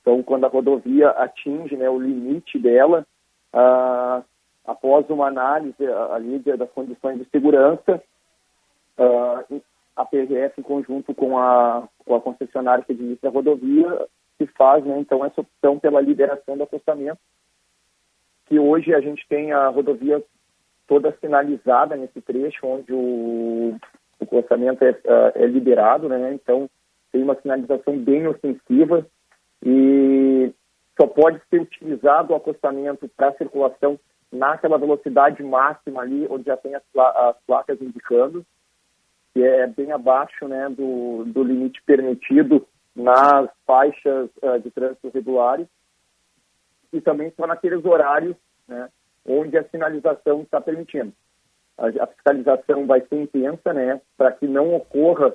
Então, quando a rodovia atinge né, o limite dela, ah, após uma análise ali das condições de segurança, ah, a PRF, em conjunto com a, com a concessionária que administra a rodovia, se faz, né, então, essa opção pela liberação do acostamento, que hoje a gente tem a rodovia toda sinalizada nesse trecho, onde o, o orçamento é, é, é liberado, né? Então tem uma sinalização bem ofensiva e só pode ser utilizado o acostamento para circulação naquela velocidade máxima ali, onde já tem as, as placas indicando, que é bem abaixo né, do, do limite permitido nas faixas uh, de trânsito regulares, e também só naqueles horários né, onde a sinalização está permitindo a, fiscalização vai ser intensa, né, para que não ocorra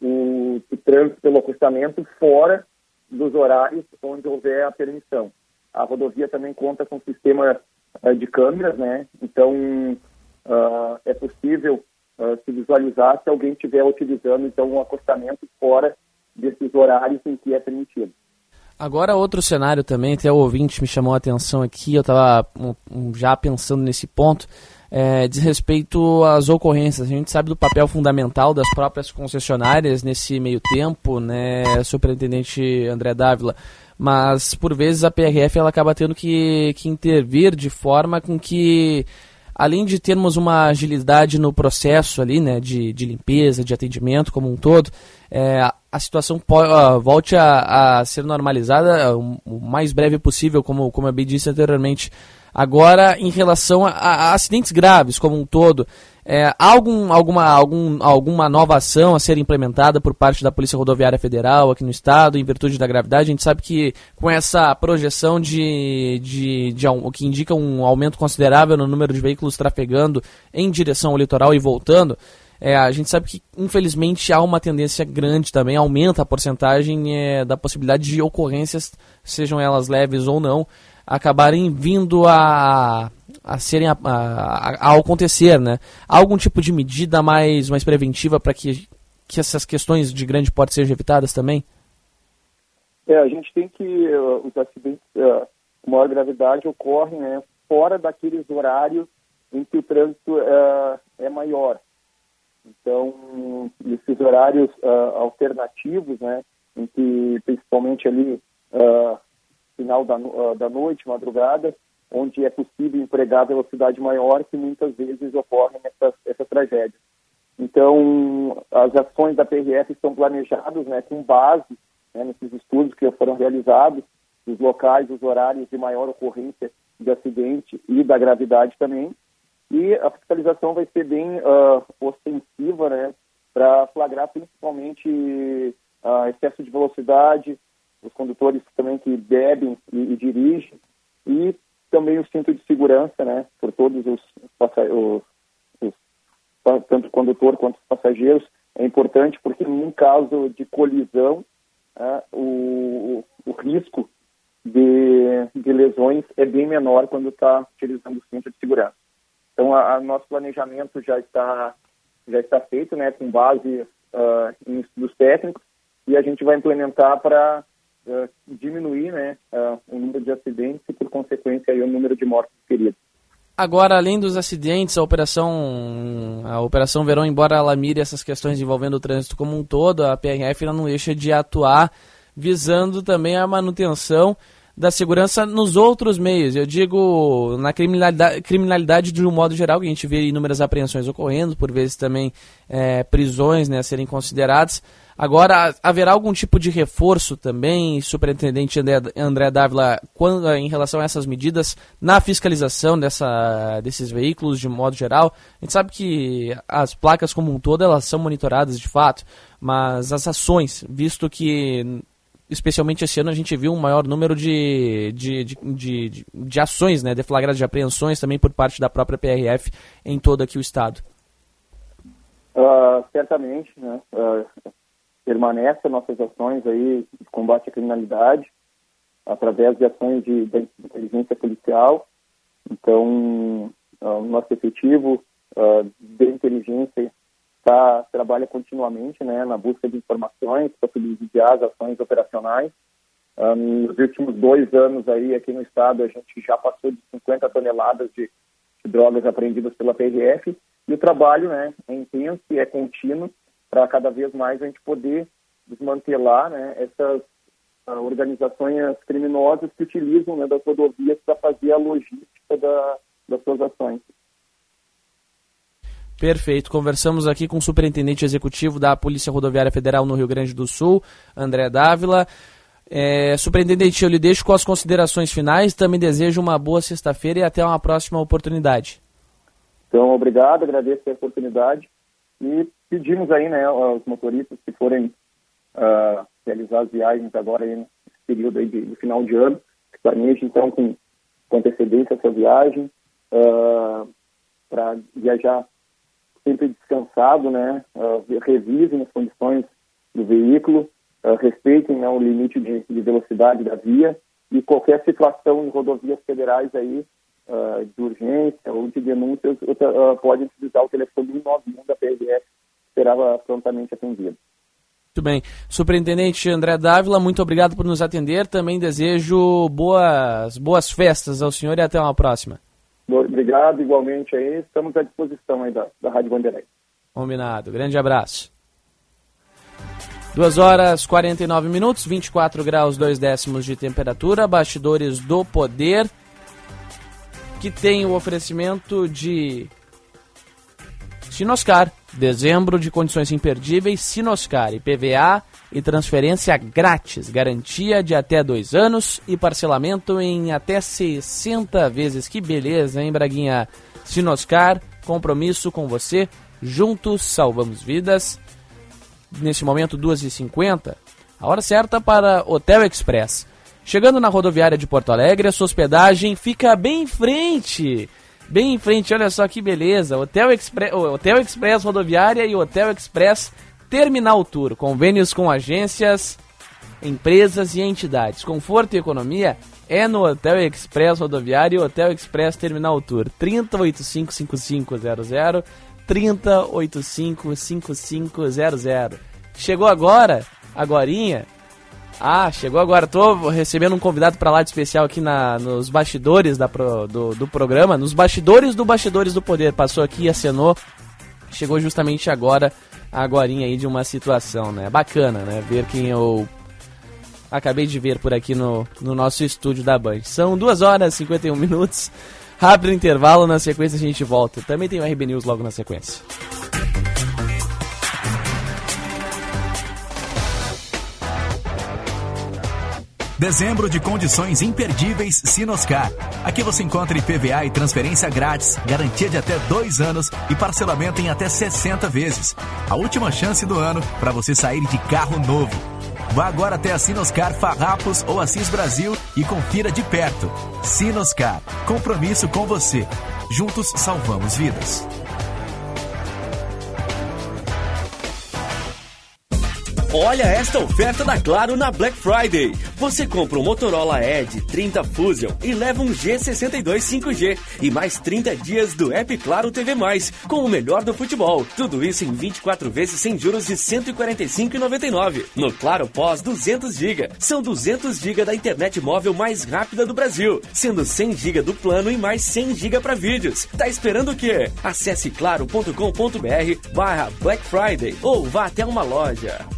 o, o trânsito pelo acostamento fora dos horários onde houver a permissão. A rodovia também conta com sistema uh, de câmeras, né, então uh, é possível uh, se visualizar se alguém estiver utilizando então um acostamento fora desses horários em que é permitido. Agora outro cenário também, até o ouvinte me chamou a atenção aqui, eu estava um, já pensando nesse ponto, é, diz respeito às ocorrências. A gente sabe do papel fundamental das próprias concessionárias nesse meio tempo, né, superintendente André Dávila, mas por vezes a PRF ela acaba tendo que, que intervir de forma com que além de termos uma agilidade no processo ali, né, de, de limpeza, de atendimento como um todo, é, a situação uh, volte a, a, ser normalizada o, o mais breve possível, como, como eu bem disse anteriormente. Agora, em relação a, a acidentes graves como um todo, é, algum, alguma, algum, alguma nova ação a ser implementada por parte da Polícia Rodoviária Federal aqui no estado, em virtude da gravidade? A gente sabe que com essa projeção de, de, de, de que indica um aumento considerável no número de veículos trafegando em direção ao litoral e voltando, é, a gente sabe que, infelizmente, há uma tendência grande também, aumenta a porcentagem é, da possibilidade de ocorrências, sejam elas leves ou não, acabarem vindo a, a serem a, a, a, acontecer, né? Há algum tipo de medida mais, mais preventiva para que, que essas questões de grande porte sejam evitadas também? É, a gente tem que uh, os acidentes uh, maior gravidade ocorrem né, fora daqueles horários em que o trânsito uh, é maior. Então, esses horários uh, alternativos, né, em que principalmente ali uh, final da, uh, da noite, madrugada, onde é possível empregar velocidade maior, que muitas vezes ocorrem essas, essas tragédias. Então, as ações da PRF estão planejadas né, com base né, nesses estudos que foram realizados, os locais, os horários de maior ocorrência de acidente e da gravidade também. E a fiscalização vai ser bem uh, ostensiva, né, para flagrar principalmente uh, excesso de velocidade, os condutores também que bebem e, e dirigem, e também o cinto de segurança, né, por todos os, tanto o condutor quanto os passageiros, é importante porque em caso de colisão, né, o, o risco de, de, lesões é bem menor quando está utilizando o cinto de segurança. Então, a, nosso planejamento já está já está feito, né, com base uh, em estudos técnicos e a gente vai implementar para uh, diminuir né, uh, o número de acidentes e, por consequência, aí, o número de mortes feridas. Agora, além dos acidentes, a operação a operação Verão, embora ela mire essas questões envolvendo o trânsito como um todo, a PRF não deixa de atuar visando também a manutenção da segurança nos outros meios. Eu digo na criminalidade, criminalidade de um modo geral, que a gente vê inúmeras apreensões ocorrendo, por vezes também é, prisões né, a serem consideradas. Agora, haverá algum tipo de reforço também, superintendente André, André Dávila, quando, em relação a essas medidas na fiscalização dessa, desses veículos de modo geral? A gente sabe que as placas como um todo elas são monitoradas de fato, mas as ações, visto que especialmente esse ano a gente viu um maior número de, de, de, de, de ações, né, deflagradas de apreensões também por parte da própria PRF em todo aqui o estado. Uh, certamente, né, uh, permanecem nossas ações aí de combate à criminalidade através de ações de, de inteligência policial. Então, uh, nosso efetivo de inteligência tá, trabalha continuamente né, na busca de informações para subsidiar as ações operacionais. Um, nos últimos dois anos aí aqui no estado a gente já passou de 50 toneladas de, de drogas apreendidas pela PRF e o trabalho né, é intenso e é contínuo para cada vez mais a gente poder desmantelar né, essas uh, organizações criminosas que utilizam né, das rodovias para fazer a logística da, das suas ações. Perfeito. Conversamos aqui com o superintendente executivo da Polícia Rodoviária Federal no Rio Grande do Sul, André Dávila. É, superintendente, eu lhe deixo com as considerações finais. Também desejo uma boa sexta-feira e até uma próxima oportunidade. Então, obrigado, agradeço a oportunidade e pedimos aí, né, aos motoristas que forem uh, realizar as viagens agora aí nesse período aí de, de final de ano, que planejem então com, com antecedência essa viagem uh, para viajar sempre descansado, né? Uh, revisem as condições do veículo, respeitem né, o limite de, de, velocidade da via e qualquer situação em rodovias federais aí de urgência ou de denúncias uh, podem utilizar o telefone 191 da PRF, será prontamente atendido. Muito bem. Superintendente André Dávila, muito obrigado por nos atender. Também desejo boas, boas festas ao senhor e até uma próxima. Obrigado, igualmente aí. Estamos à disposição aí da, da Rádio Bandeirantes. Combinado. Grande abraço. 2 horas 49 minutos, 24 graus 2 décimos de temperatura, bastidores do poder, que tem o oferecimento de Sinoscar, dezembro de condições imperdíveis, Sinoscar, IPVA e transferência grátis, garantia de até dois anos e parcelamento em até 60 vezes. Que beleza, hein, Braguinha? Sinoscar, compromisso com você, juntos salvamos vidas. Nesse momento, 2h50, a hora certa para Hotel Express. Chegando na rodoviária de Porto Alegre, a sua hospedagem fica bem em frente bem em frente, olha só que beleza. Hotel Express, Hotel Express Rodoviária e Hotel Express Terminal Tour. Convênios com agências, empresas e entidades. Conforto e economia é no Hotel Express Rodoviária e Hotel Express Terminal Tour. 30855500 30855500. Chegou agora, agorinha, ah, chegou agora. Tô recebendo um convidado para lá de especial aqui na, nos bastidores da, do, do programa. Nos bastidores do Bastidores do Poder. Passou aqui acenou. Chegou justamente agora, agorinha aí de uma situação, né? Bacana, né? Ver quem eu acabei de ver por aqui no, no nosso estúdio da Band. São 2 horas e 51 minutos. Rápido intervalo, na sequência a gente volta. Também tem o RB News logo na sequência. Dezembro de condições imperdíveis Sinoscar. Aqui você encontra IPVA e transferência grátis, garantia de até dois anos e parcelamento em até 60 vezes. A última chance do ano para você sair de carro novo. Vá agora até a Sinoscar Farrapos ou Assis Brasil e confira de perto. Sinoscar, compromisso com você. Juntos salvamos vidas. Olha esta oferta da Claro na Black Friday. Você compra um Motorola Edge 30 Fusion e leva um G62 5G e mais 30 dias do App Claro TV+, com o melhor do futebol. Tudo isso em 24 vezes sem juros de 145,99. No Claro Pós 200 GB. São 200 GB da internet móvel mais rápida do Brasil, sendo 100 GB do plano e mais 100 GB para vídeos. Tá esperando o quê? Acesse claro.com.br barra Black Friday ou vá até uma loja.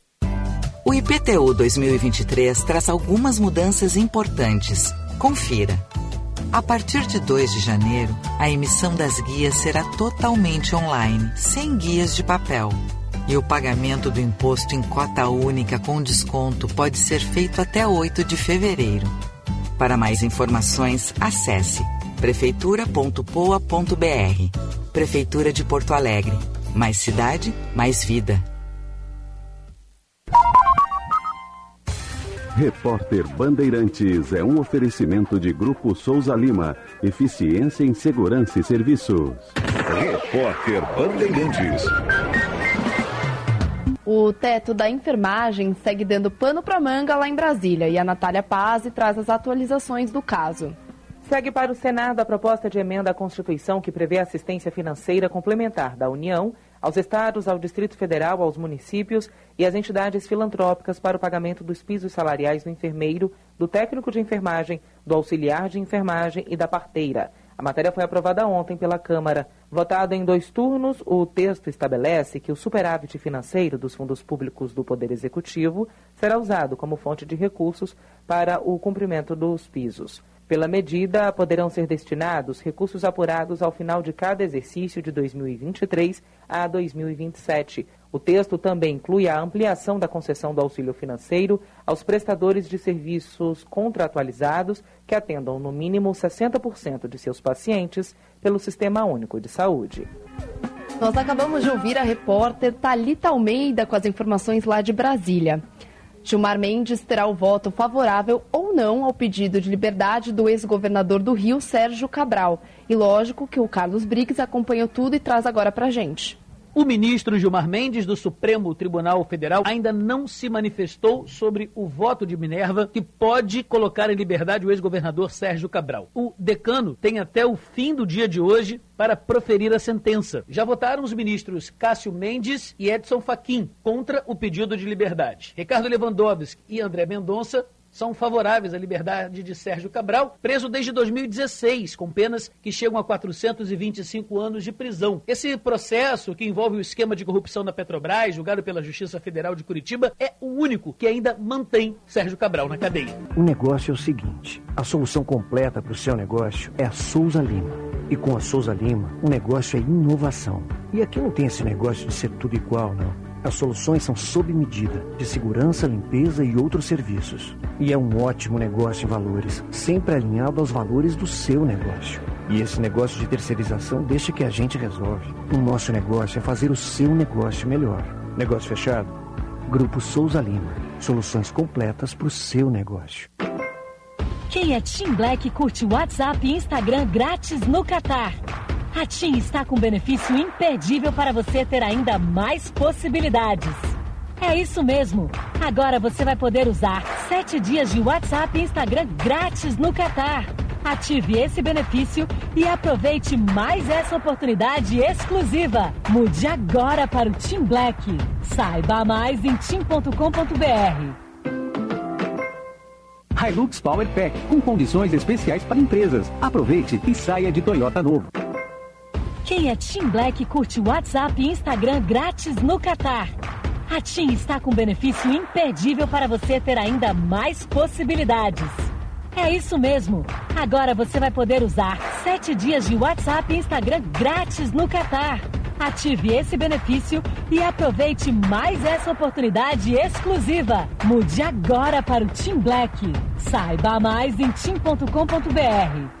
O IPTU 2023 traz algumas mudanças importantes. Confira. A partir de 2 de janeiro, a emissão das guias será totalmente online, sem guias de papel. E o pagamento do imposto em cota única com desconto pode ser feito até 8 de fevereiro. Para mais informações, acesse prefeitura.poa.br. Prefeitura de Porto Alegre. Mais cidade, mais vida. Repórter Bandeirantes é um oferecimento de Grupo Souza Lima. Eficiência em Segurança e Serviços. Repórter Bandeirantes. O teto da enfermagem segue dando pano para manga lá em Brasília e a Natália Paz traz as atualizações do caso. Segue para o Senado a proposta de emenda à Constituição que prevê assistência financeira complementar da União aos estados, ao Distrito Federal, aos municípios e às entidades filantrópicas para o pagamento dos pisos salariais do enfermeiro, do técnico de enfermagem, do auxiliar de enfermagem e da parteira. A matéria foi aprovada ontem pela Câmara. Votado em dois turnos, o texto estabelece que o superávit financeiro dos fundos públicos do Poder Executivo será usado como fonte de recursos para o cumprimento dos pisos. Pela medida, poderão ser destinados recursos apurados ao final de cada exercício de 2023 a 2027. O texto também inclui a ampliação da concessão do auxílio financeiro aos prestadores de serviços contratualizados que atendam no mínimo 60% de seus pacientes pelo Sistema Único de Saúde. Nós acabamos de ouvir a repórter Talita Almeida com as informações lá de Brasília. Gilmar Mendes terá o voto favorável ou não ao pedido de liberdade do ex-governador do Rio, Sérgio Cabral. E lógico que o Carlos Briggs acompanhou tudo e traz agora pra gente. O ministro Gilmar Mendes, do Supremo Tribunal Federal, ainda não se manifestou sobre o voto de Minerva que pode colocar em liberdade o ex-governador Sérgio Cabral. O decano tem até o fim do dia de hoje para proferir a sentença. Já votaram os ministros Cássio Mendes e Edson Fachin contra o pedido de liberdade. Ricardo Lewandowski e André Mendonça são favoráveis à liberdade de Sérgio Cabral, preso desde 2016, com penas que chegam a 425 anos de prisão. Esse processo, que envolve o esquema de corrupção da Petrobras, julgado pela Justiça Federal de Curitiba, é o único que ainda mantém Sérgio Cabral na cadeia. O negócio é o seguinte: a solução completa para o seu negócio é a Souza Lima. E com a Souza Lima, o negócio é inovação. E aqui não tem esse negócio de ser tudo igual, não. As soluções são sob medida, de segurança, limpeza e outros serviços. E é um ótimo negócio em valores, sempre alinhado aos valores do seu negócio. E esse negócio de terceirização deixa que a gente resolve. O nosso negócio é fazer o seu negócio melhor. Negócio fechado? Grupo Souza Lima. Soluções completas para o seu negócio. Quem é Team Black curte WhatsApp e Instagram grátis no Catar. A TIM está com benefício imperdível para você ter ainda mais possibilidades. É isso mesmo. Agora você vai poder usar sete dias de WhatsApp e Instagram grátis no Catar. Ative esse benefício e aproveite mais essa oportunidade exclusiva. Mude agora para o Team Black. Saiba mais em tim.com.br. Hilux Power Pack, com condições especiais para empresas. Aproveite e saia de Toyota novo. Quem é Team Black curte WhatsApp e Instagram grátis no Catar. A TIM está com benefício imperdível para você ter ainda mais possibilidades. É isso mesmo. Agora você vai poder usar sete dias de WhatsApp e Instagram grátis no Catar. Ative esse benefício e aproveite mais essa oportunidade exclusiva. Mude agora para o Team Black. Saiba mais em tim.com.br.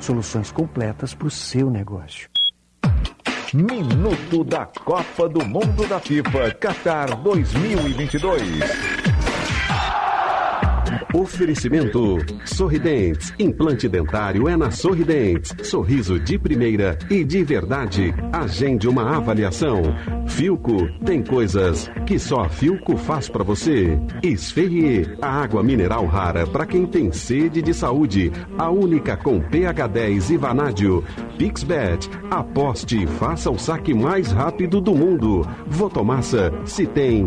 Soluções completas para o seu negócio. Minuto da Copa do Mundo da FIFA Qatar 2022. Oferecimento Sorridentes. Implante dentário é na Sorridentes. Sorriso de primeira e de verdade. Agende uma avaliação. Filco tem coisas que só a Filco faz para você. Esferrier, a água mineral rara para quem tem sede de saúde. A única com pH 10 e vanádio. Pixbet, aposte e faça o saque mais rápido do mundo. Votomassa, se tem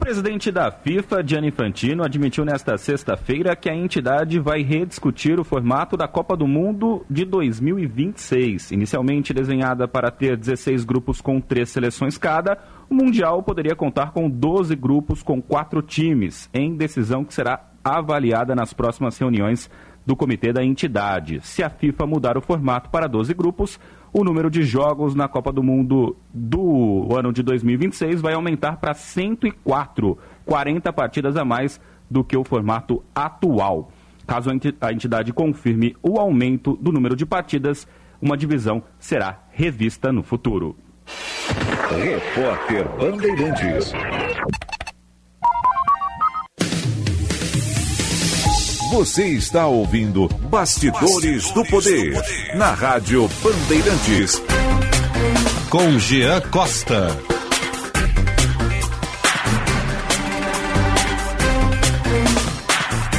O presidente da FIFA, Gianni Infantino, admitiu nesta sexta-feira que a entidade vai rediscutir o formato da Copa do Mundo de 2026. Inicialmente desenhada para ter 16 grupos com três seleções cada, o Mundial poderia contar com 12 grupos com quatro times, em decisão que será avaliada nas próximas reuniões do comitê da entidade. Se a FIFA mudar o formato para 12 grupos, o número de jogos na Copa do Mundo do ano de 2026 vai aumentar para 104, 40 partidas a mais do que o formato atual. Caso a entidade confirme o aumento do número de partidas, uma divisão será revista no futuro. Repórter Bandeirantes. Você está ouvindo Bastidores, do, Poder, na Rádio Bandeirantes. Com Jean Costa.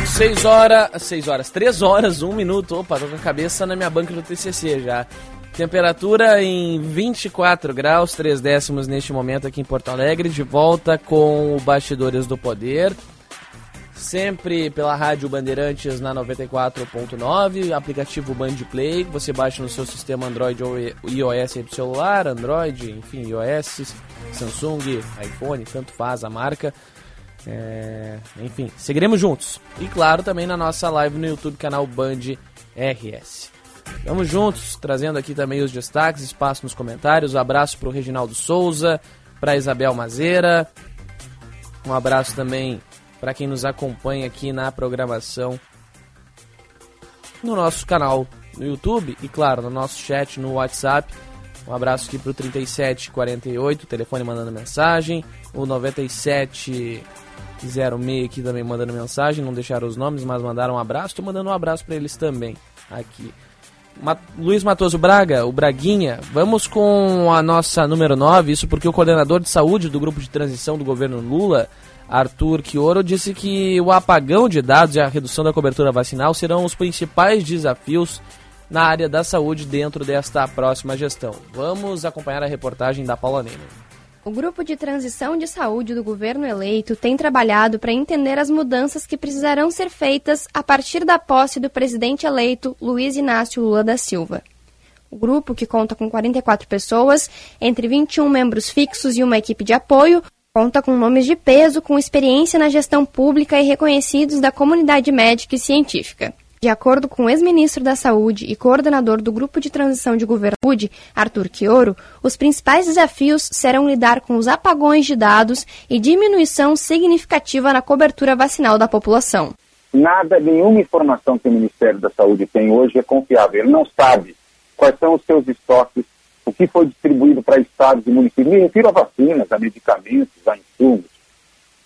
Seis horas, seis horas, três horas, um minuto. Opa, tô com a cabeça na minha banca do TCC já. Temperatura em 24 graus, 3 décimos neste momento aqui em Porto Alegre. De volta com o Bastidores do Poder sempre pela Rádio Bandeirantes na 94.9, aplicativo Bandplay, você baixa no seu sistema Android ou iOS do celular, Android, enfim, iOS, Samsung, iPhone, tanto faz a marca. É, enfim, seguiremos juntos. E claro, também na nossa live no YouTube, canal Band RS. Vamos juntos, trazendo aqui também os destaques, espaço nos comentários. Um abraço para o Reginaldo Souza, para Isabel Mazeira. Um abraço também para quem nos acompanha aqui na programação no nosso canal no YouTube e, claro, no nosso chat no WhatsApp. Um abraço aqui pro 3748, telefone mandando mensagem. O 9706 aqui também mandando mensagem. Não deixaram os nomes, mas mandaram um abraço. Tô mandando um abraço para eles também aqui. Ma Luiz Matoso Braga, o Braguinha, vamos com a nossa número 9, isso porque o coordenador de saúde do grupo de transição do governo Lula, Arthur Quioro, disse que o apagão de dados e a redução da cobertura vacinal serão os principais desafios na área da saúde dentro desta próxima gestão. Vamos acompanhar a reportagem da Paula Neyman. O grupo de transição de saúde do governo eleito tem trabalhado para entender as mudanças que precisarão ser feitas a partir da posse do presidente eleito Luiz Inácio Lula da Silva. O grupo, que conta com 44 pessoas, entre 21 membros fixos e uma equipe de apoio, conta com nomes de peso, com experiência na gestão pública e reconhecidos da comunidade médica e científica. De acordo com o ex-ministro da Saúde e coordenador do Grupo de Transição de Governo Arthur Quioro, os principais desafios serão lidar com os apagões de dados e diminuição significativa na cobertura vacinal da população. Nada, nenhuma informação que o Ministério da Saúde tem hoje é confiável. Ele não sabe quais são os seus estoques, o que foi distribuído para estados e municípios. Me refiro a vacinas, a medicamentos, a insumos.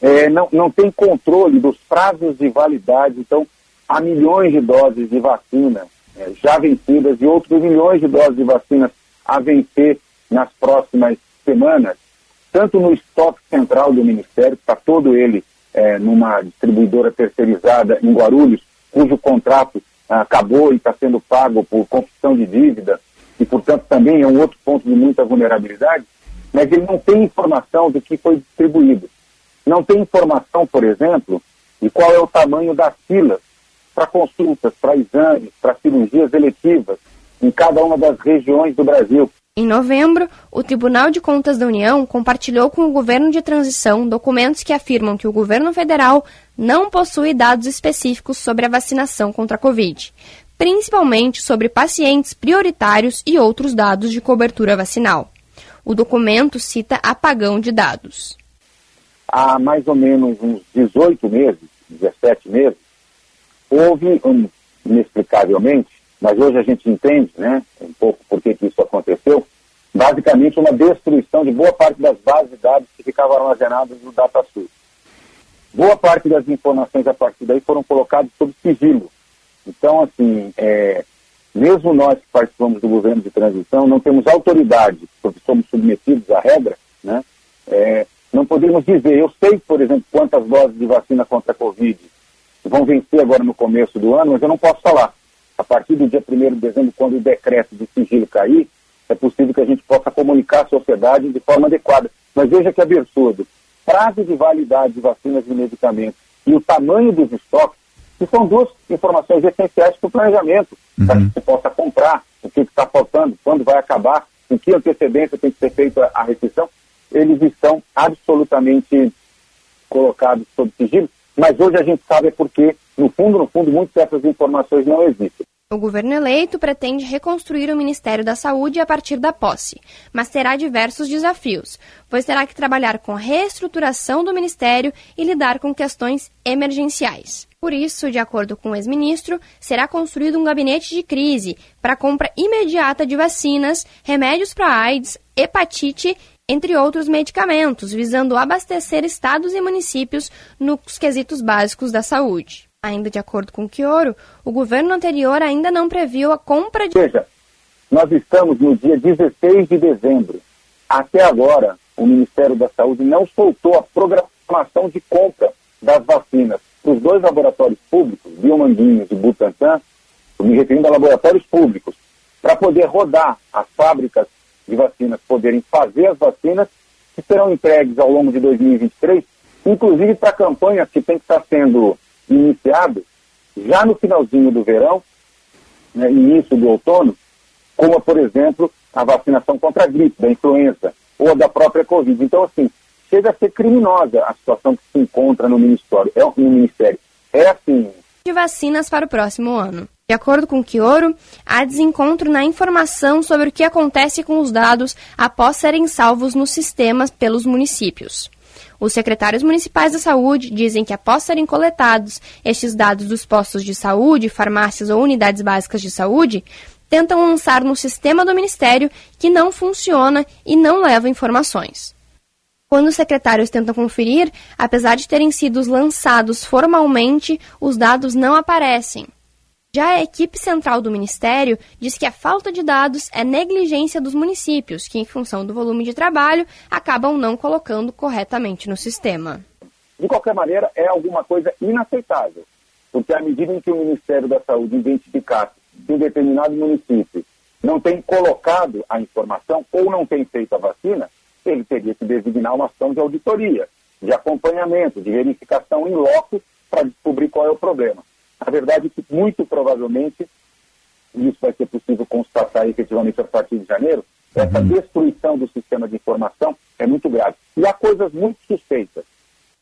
É, não, não tem controle dos prazos de validade. Então, há milhões de doses de vacina é, já vencidas e outros milhões de doses de vacinas a vencer nas próximas semanas, tanto no estoque central do Ministério, está todo ele é, numa distribuidora terceirizada em Guarulhos, cujo contrato ah, acabou e está sendo pago por confissão de dívida, e, portanto, também é um outro ponto de muita vulnerabilidade, mas ele não tem informação do que foi distribuído. Não tem informação, por exemplo, de qual é o tamanho das filas para consultas, para exames, para cirurgias eletivas em cada uma das regiões do Brasil. Em novembro, o Tribunal de Contas da União compartilhou com o governo de transição documentos que afirmam que o governo federal não possui dados específicos sobre a vacinação contra a Covid, principalmente sobre pacientes prioritários e outros dados de cobertura vacinal. O documento cita apagão de dados. Há mais ou menos uns 18 meses, 17 meses, houve, um, inexplicavelmente, mas hoje a gente entende né, um pouco por que, isso aconteceu, basicamente uma destruição de boa parte das bases de dados que ficavam armazenadas no DataSUS. Boa parte das informações a partir daí foram colocadas sob sigilo. Então, assim, é, mesmo nós que participamos do governo de transição, não temos autoridade, porque somos submetidos à regra, né? É, não podemos dizer, eu sei, por exemplo, quantas doses de vacina contra a Covid vão vencer agora no começo do ano, mas eu não posso falar. A partir do dia 1 de dezembro, quando o decreto de sigilo cair, é possível que a gente possa comunicar à sociedade de forma adequada. Mas veja que absurdo. Prazo de validade de vacinas e medicamentos e o tamanho dos estoques, que são duas informações essenciais para o planejamento, uhum. para que você possa comprar o que está faltando, quando vai acabar, em que antecedência tem que ser feita a restrição, eles estão absolutamente colocados sob sigilo mas hoje a gente sabe é porque, no fundo, no fundo, muitas dessas informações não existem. O governo eleito pretende reconstruir o Ministério da Saúde a partir da posse, mas terá diversos desafios, pois terá que trabalhar com a reestruturação do Ministério e lidar com questões emergenciais. Por isso, de acordo com o ex-ministro, será construído um gabinete de crise para compra imediata de vacinas, remédios para AIDS, hepatite entre outros medicamentos, visando abastecer estados e municípios nos quesitos básicos da saúde. Ainda de acordo com o Quioro, o governo anterior ainda não previu a compra de. Veja, nós estamos no dia 16 de dezembro. Até agora, o Ministério da Saúde não soltou a programação de compra das vacinas para os dois laboratórios públicos, Biomanguinhos e Butantan, me referindo a laboratórios públicos, para poder rodar as fábricas de vacinas poderem fazer as vacinas que serão entregues ao longo de 2023, inclusive para campanhas que tem que estar sendo iniciado já no finalzinho do verão, né, início do outono, como, por exemplo, a vacinação contra a gripe, da influenza ou da própria Covid. Então, assim, chega a ser criminosa a situação que se encontra no Ministério. É, no ministério. é assim. De vacinas para o próximo ano. De acordo com Quioro, há desencontro na informação sobre o que acontece com os dados após serem salvos nos sistemas pelos municípios. Os secretários municipais da saúde dizem que após serem coletados estes dados dos postos de saúde, farmácias ou unidades básicas de saúde, tentam lançar no sistema do Ministério que não funciona e não leva informações. Quando os secretários tentam conferir, apesar de terem sido lançados formalmente, os dados não aparecem. Já a equipe central do Ministério diz que a falta de dados é negligência dos municípios, que, em função do volume de trabalho, acabam não colocando corretamente no sistema. De qualquer maneira, é alguma coisa inaceitável, porque à medida em que o Ministério da Saúde identificasse que um determinado município não tem colocado a informação ou não tem feito a vacina, ele teria que designar uma ação de auditoria, de acompanhamento, de verificação em loco para descobrir qual é o problema. A verdade é que, muito provavelmente, e isso vai ser possível constatar efetivamente a partir de janeiro, essa uhum. destruição do sistema de informação é muito grave. E há coisas muito suspeitas.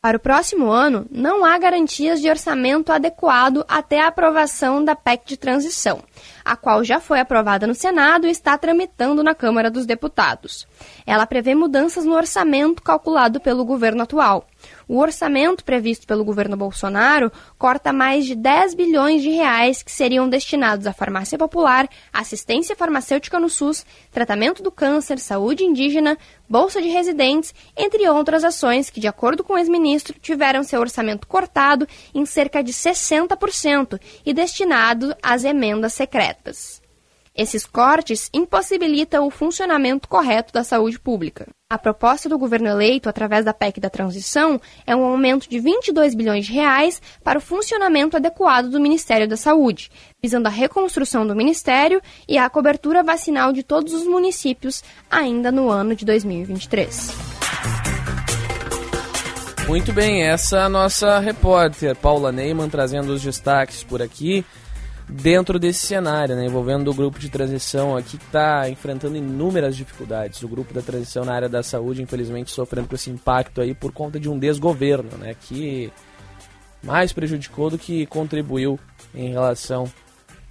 Para o próximo ano, não há garantias de orçamento adequado até a aprovação da PEC de transição, a qual já foi aprovada no Senado e está tramitando na Câmara dos Deputados. Ela prevê mudanças no orçamento calculado pelo governo atual. O orçamento previsto pelo governo Bolsonaro corta mais de 10 bilhões de reais que seriam destinados à farmácia popular, assistência farmacêutica no SUS, tratamento do câncer, saúde indígena, bolsa de residentes, entre outras ações que, de acordo com o ex-ministro, tiveram seu orçamento cortado em cerca de 60% e destinado às emendas secretas. Esses cortes impossibilitam o funcionamento correto da saúde pública. A proposta do governo eleito, através da PEC da transição, é um aumento de 22 bilhões de reais para o funcionamento adequado do Ministério da Saúde, visando a reconstrução do ministério e a cobertura vacinal de todos os municípios ainda no ano de 2023. Muito bem, essa é a nossa repórter Paula Neyman trazendo os destaques por aqui dentro desse cenário, né, envolvendo o grupo de transição aqui que está enfrentando inúmeras dificuldades. O grupo da transição na área da saúde, infelizmente, sofrendo com esse impacto aí por conta de um desgoverno, né, que mais prejudicou do que contribuiu em relação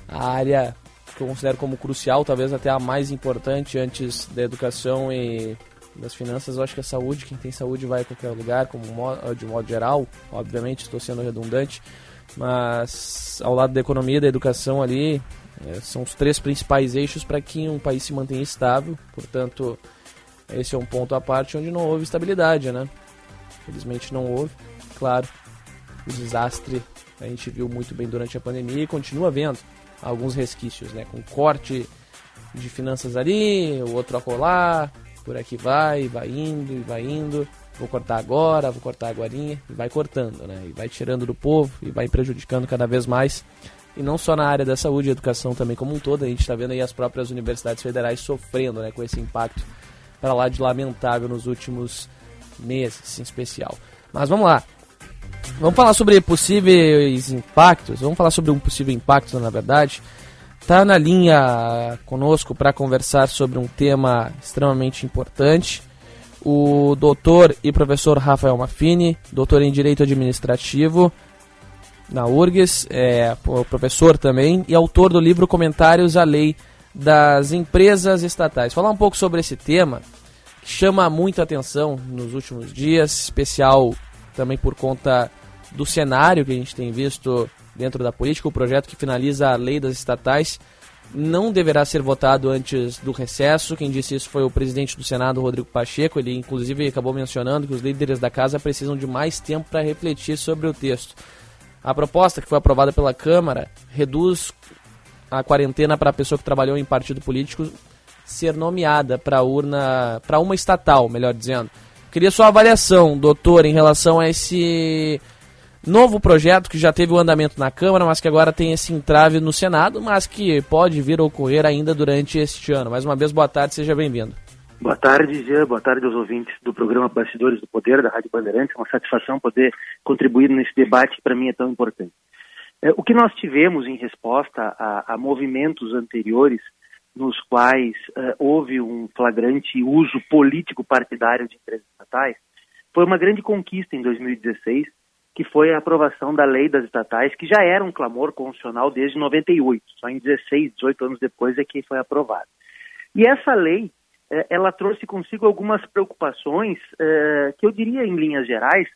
à área que eu considero como crucial, talvez até a mais importante antes da educação e das finanças. Eu acho que a saúde, quem tem saúde vai a qualquer lugar, como de modo geral, obviamente estou sendo redundante mas ao lado da economia da educação ali, é, são os três principais eixos para que um país se mantenha estável. Portanto, esse é um ponto à parte onde não houve estabilidade, né? Felizmente não houve. Claro, o desastre a gente viu muito bem durante a pandemia e continua vendo alguns resquícios, né? Com corte de finanças ali, o outro a colar, por aqui vai, vai indo e vai indo vou cortar agora, vou cortar agora, e vai cortando, né? E vai tirando do povo e vai prejudicando cada vez mais. E não só na área da saúde e educação também como um todo, a gente está vendo aí as próprias universidades federais sofrendo né, com esse impacto para lá de lamentável nos últimos meses, em especial. Mas vamos lá. Vamos falar sobre possíveis impactos. Vamos falar sobre um possível impacto, na verdade. Tá na linha conosco para conversar sobre um tema extremamente importante o doutor e professor Rafael Maffini, doutor em Direito Administrativo na URGS, é professor também e autor do livro Comentários à Lei das Empresas Estatais. Falar um pouco sobre esse tema que chama muita atenção nos últimos dias, especial também por conta do cenário que a gente tem visto dentro da política, o projeto que finaliza a lei das estatais não deverá ser votado antes do recesso. Quem disse isso foi o presidente do Senado, Rodrigo Pacheco. Ele, inclusive, acabou mencionando que os líderes da casa precisam de mais tempo para refletir sobre o texto. A proposta, que foi aprovada pela Câmara, reduz a quarentena para a pessoa que trabalhou em partido político ser nomeada para urna, para uma estatal, melhor dizendo. Queria sua avaliação, doutor, em relação a esse Novo projeto que já teve o andamento na Câmara, mas que agora tem esse entrave no Senado, mas que pode vir a ocorrer ainda durante este ano. Mais uma vez, boa tarde, seja bem-vindo. Boa tarde, Jean. Boa tarde aos ouvintes do programa Bastidores do Poder, da Rádio Bandeirantes. Uma satisfação poder contribuir nesse debate que para mim é tão importante. É, o que nós tivemos em resposta a, a movimentos anteriores nos quais uh, houve um flagrante uso político partidário de empresas estatais foi uma grande conquista em 2016, que foi a aprovação da lei das estatais, que já era um clamor constitucional desde 98, só em 16, 18 anos depois é que foi aprovada. E essa lei, eh, ela trouxe consigo algumas preocupações eh, que eu diria, em linhas gerais,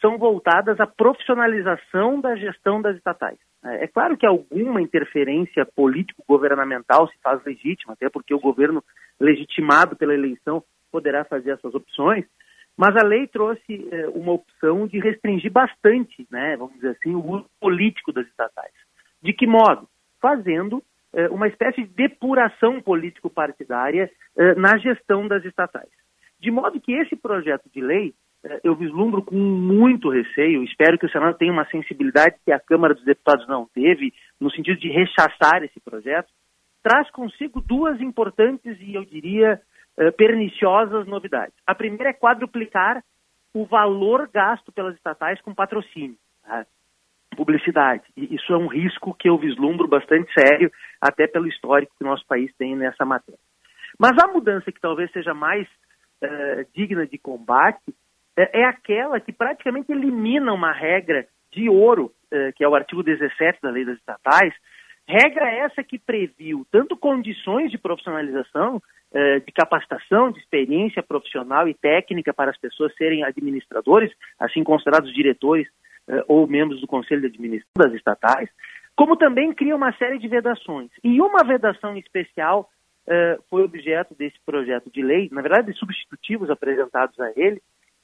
são voltadas à profissionalização da gestão das estatais. É claro que alguma interferência político-governamental se faz legítima, até porque o governo legitimado pela eleição poderá fazer essas opções, mas a lei trouxe é, uma opção de restringir bastante, né, vamos dizer assim, o uso político das estatais. De que modo? Fazendo é, uma espécie de depuração político-partidária é, na gestão das estatais. De modo que esse projeto de lei eu vislumbro com muito receio, espero que o Senado tenha uma sensibilidade que a Câmara dos Deputados não teve, no sentido de rechaçar esse projeto, traz consigo duas importantes e, eu diria, eh, perniciosas novidades. A primeira é quadruplicar o valor gasto pelas estatais com patrocínio, tá? publicidade. E isso é um risco que eu vislumbro bastante sério, até pelo histórico que o nosso país tem nessa matéria. Mas a mudança que talvez seja mais uh, digna de combate é, é aquela que praticamente elimina uma regra de ouro, que é o artigo 17 da Lei das Estatais, regra essa que previu tanto condições de profissionalização eh, de capacitação, de experiência profissional e técnica para as pessoas serem administradores, assim considerados diretores eh, ou membros do Conselho de Administração das estatais, como também cria uma série de vedações. E uma vedação especial eh, foi objeto desse projeto de lei, na verdade, de substitutivos apresentados a ele,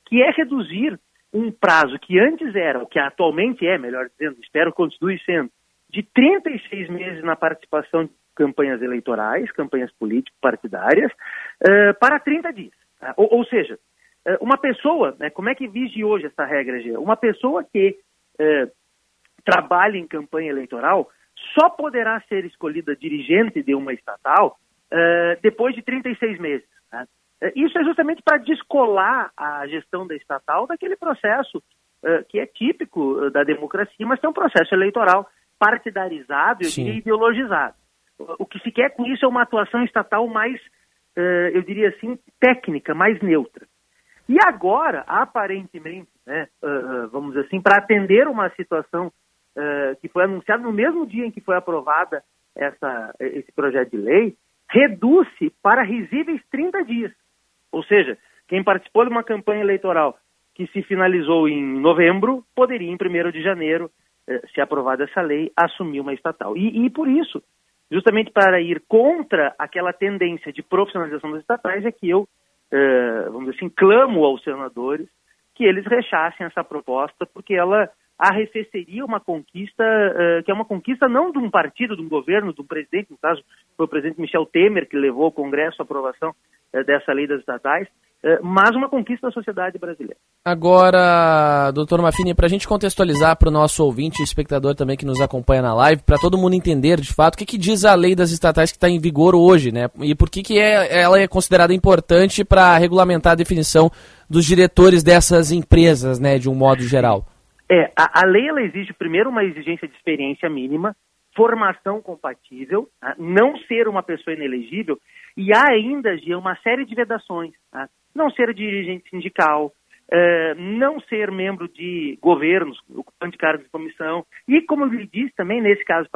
que é reduzir um prazo que antes era, o que atualmente é, melhor dizendo, espero continue sendo, de 36 meses na participação campanhas eleitorais, campanhas político-partidárias, uh, para 30 dias. Tá? Ou, ou, seja, uh, uma pessoa, né, como é que vige hoje essa regra, Gê? Uma pessoa que uh, trabalha em campanha eleitoral só poderá ser escolhida dirigente de uma estatal depois de 36 meses. Tá? Isso é justamente para descolar a gestão da estatal daquele processo que é típico da democracia, mas que é um processo eleitoral partidarizado e ideologizado. O que se quer com isso é uma atuação estatal mais, uh, eu diria assim, técnica, mais neutra. E agora, aparentemente, né, uh, vamos dizer assim, para atender uma situação que foi anunciada no mesmo dia em que foi aprovada essa, esse projeto de lei, reduz-se para risíveis 30 dias. Ou seja, quem participou de uma campanha eleitoral que se finalizou em novembro, poderia, em 1 de janeiro, se aprovada essa lei, assumir uma estatal. E, e por isso, justamente para ir contra aquela tendência de profissionalização das estatais, é que eu, eh, vamos dizer assim, clamo aos senadores que eles rechassem essa proposta, porque ela arrefeceria uma conquista, uh, que é uma conquista não de um partido, de um governo, de um presidente, no caso foi o presidente Michel Temer que levou ao Congresso a aprovação dessa lei das estatais, uh, mas uma conquista da sociedade brasileira. Agora, doutor Mafini, para a gente contextualizar para o nosso ouvinte e espectador também que nos acompanha na live, para todo mundo entender de fato o que, que diz a lei das estatais que está em vigor hoje, né? E por que, que é, ela é considerada importante para regulamentar a definição dos diretores dessas empresas, né, de um modo geral. É, a, a lei ela exige primeiro uma exigência de experiência mínima, formação compatível, tá? não ser uma pessoa inelegível, e há ainda, Gia, uma série de vedações. Não ser dirigente sindical, é, não ser membro de governos, ocupante de cargos de comissão, e como ele disse também, nesse caso,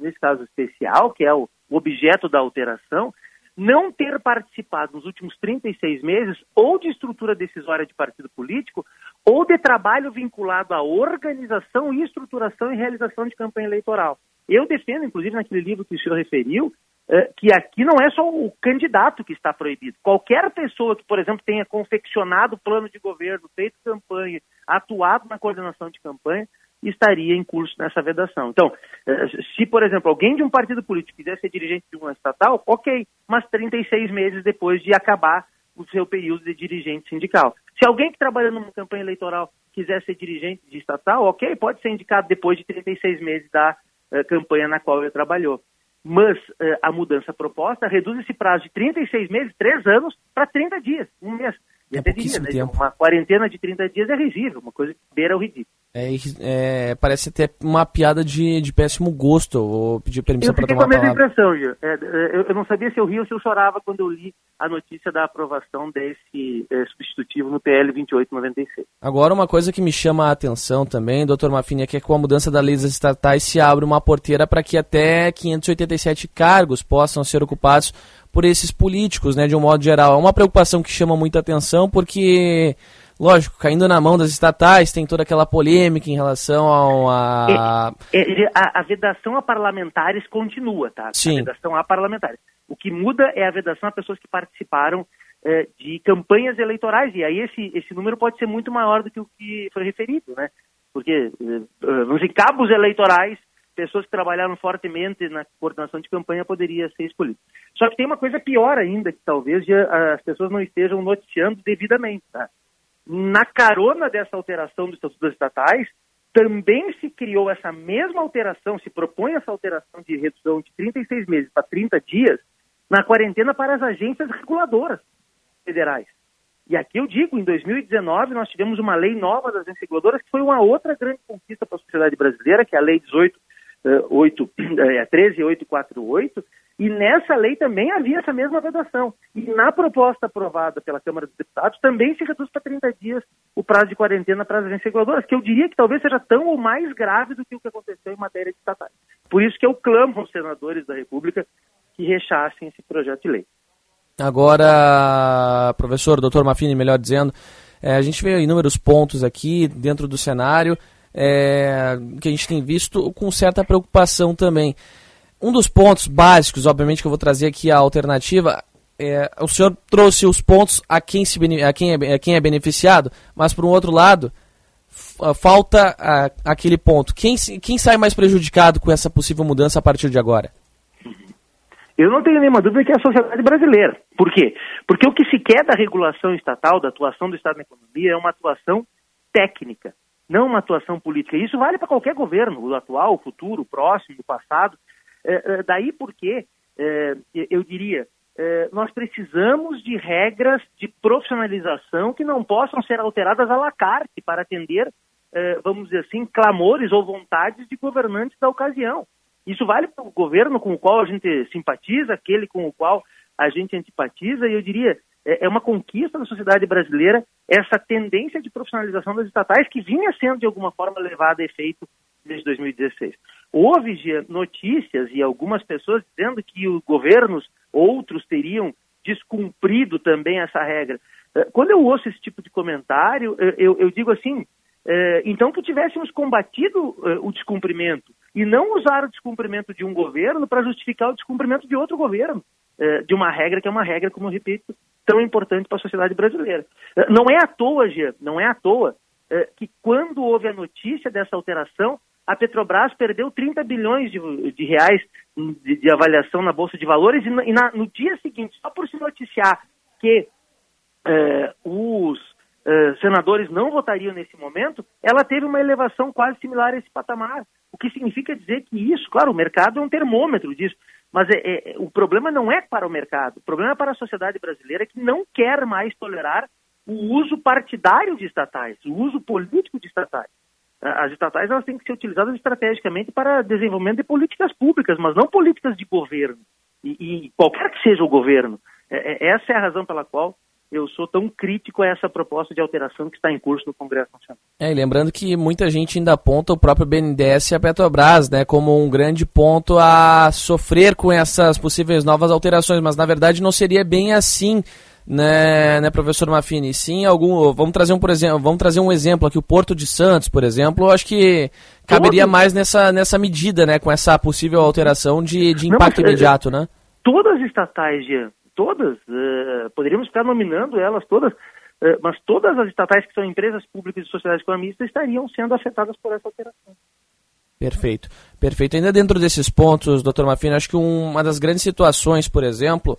nesse caso especial, que é o objeto da alteração, não ter participado nos últimos 36 meses ou de estrutura decisória de partido político ou de trabalho vinculado à organização e estruturação e realização de campanha eleitoral. Eu defendo, inclusive, naquele livro que o senhor referiu, eh, que aqui não é só o candidato que está proibido. Qualquer pessoa que, por exemplo, tenha confeccionado plano de governo, feito campanha, atuado na coordenação de campanha, estaria em curso nessa vedação. Então, eh, se, por exemplo, alguém de um partido político quiser ser dirigente de uma estatal, ok, mas 36 meses depois de acabar o seu período de dirigente sindical. Se alguém que trabalha numa campanha eleitoral quiser ser dirigente de estatal, ok, pode ser indicado depois de 36 meses da uh, campanha na qual ele trabalhou. Mas uh, a mudança proposta reduz esse prazo de 36 meses, 3 anos, para 30 dias, um mês. E É até diria, né, tempo. uma quarentena de 30 dias é risível, uma coisa que beira o ridículo. É, é, parece até uma piada de, de péssimo gosto. Vou pedir permissão Eu para fiquei com tomar a a mesma palavra. impressão, Gil. É, é, eu, eu não sabia se eu ria ou se eu chorava quando eu li a notícia da aprovação desse é, substitutivo no PL 2896. Agora, uma coisa que me chama a atenção também, doutor Mafini, é que com a mudança da lei das estatais se abre uma porteira para que até 587 cargos possam ser ocupados por esses políticos, né, de um modo geral. É uma preocupação que chama muita atenção porque, lógico, caindo na mão das estatais, tem toda aquela polêmica em relação ao a... É, é, a, a vedação a parlamentares continua, tá? Sim. A vedação a parlamentares. O que muda é a vedação a pessoas que participaram é, de campanhas eleitorais, e aí esse, esse número pode ser muito maior do que o que foi referido, né? Porque, é, é, vamos dizer, cabos eleitorais, pessoas que trabalharam fortemente na coordenação de campanha poderia ser escolhido. Só que tem uma coisa pior ainda, que talvez as pessoas não estejam noticiando devidamente, tá? Na carona dessa alteração do Estatuto das Estatais, também se criou essa mesma alteração, se propõe essa alteração de redução de 36 meses para 30 dias na quarentena para as agências reguladoras federais. E aqui eu digo, em 2019 nós tivemos uma lei nova das agências reguladoras que foi uma outra grande conquista para a sociedade brasileira, que é a Lei 18, eh, 8, eh, 13848, e nessa lei também havia essa mesma vedação. E na proposta aprovada pela Câmara dos Deputados também se reduz para 30 dias o prazo de quarentena para as agências reguladoras, que eu diria que talvez seja tão ou mais grave do que o que aconteceu em matéria de estatais. Por isso que eu clamo aos senadores da República que rechassem esse projeto de lei. Agora, professor, doutor Mafini, melhor dizendo, é, a gente vê inúmeros pontos aqui dentro do cenário é, que a gente tem visto com certa preocupação também. Um dos pontos básicos, obviamente, que eu vou trazer aqui a alternativa, é, o senhor trouxe os pontos a quem, se, a quem, é, a quem é beneficiado, mas por um outro lado, falta ah, aquele ponto. Quem, quem sai mais prejudicado com essa possível mudança a partir de agora? Eu não tenho nenhuma dúvida que é a sociedade brasileira. Por quê? Porque o que se quer da regulação estatal, da atuação do Estado na economia, é uma atuação técnica, não uma atuação política. Isso vale para qualquer governo, o atual, o futuro, o próximo, o passado. É, é, daí porque, é, eu diria, é, nós precisamos de regras de profissionalização que não possam ser alteradas à la carte para atender, é, vamos dizer assim, clamores ou vontades de governantes da ocasião. Isso vale para o governo com o qual a gente simpatiza, aquele com o qual a gente antipatiza, e eu diria, é é uma conquista da sociedade brasileira essa tendência de profissionalização das estatais que vinha sendo de alguma forma levada a efeito desde 2016. Houve notícias e algumas pessoas dizendo que os governos, outros teriam descumprido também essa regra. Eh, Quando eu ouço esse tipo de comentário, eh, eu, eu digo assim, então que tivéssemos combatido eh, o descumprimento e não usar o descumprimento de um governo para justificar o descumprimento de outro governo, eh, de uma regra que é uma regra, como eu repito, tão importante para a sociedade brasileira. Não é à toa, Gia, não é à toa que quando houve a notícia dessa alteração, a Petrobras perdeu 30 bilhões de, de reais de, de avaliação na Bolsa de Valores e, na- e na- no dia seguinte, só por se noticiar que os eh, senadores não votariam nesse momento, ela teve uma elevação quase similar a esse patamar. O que significa dizer que isso, claro, o mercado é um termômetro disso, mas é- é- o problema não é para o mercado, o problema é para a sociedade brasileira que não quer mais tolerar o uso partidário de estatais, o uso político de estatais. A- As estatais elas têm que ser utilizadas estrategicamente para desenvolvimento de políticas públicas, mas não políticas de governo. E, e qualquer que seja o governo, é- é- essa é a razão pela qual eu sou tão crítico a essa proposta de alteração que está em curso no Congresso Nacional. É, e lembrando que muita gente ainda aponta o próprio BNDES e a Petrobras, né, como um grande ponto a sofrer com essas possíveis novas alterações, mas na verdade não seria bem assim, né, né professor Mafini? Sim, algum, vamos trazer um, por exemplo, vamos trazer um exemplo aqui, o Porto de Santos, por exemplo, eu acho que caberia Todos- mais nessa, nessa medida, né, com essa possível alteração de, de Não, impacto mas, é- imediato, né? Todas as estatais, Jean, todas, eh, poderíamos ficar nominando elas todas, eh, mas todas as estatais que são empresas públicas de sociedade economista estariam sendo afetadas por essa alteração. Perfeito, perfeito. Ainda dentro desses pontos, doutor Mafina, acho que um- uma das grandes situações, por exemplo,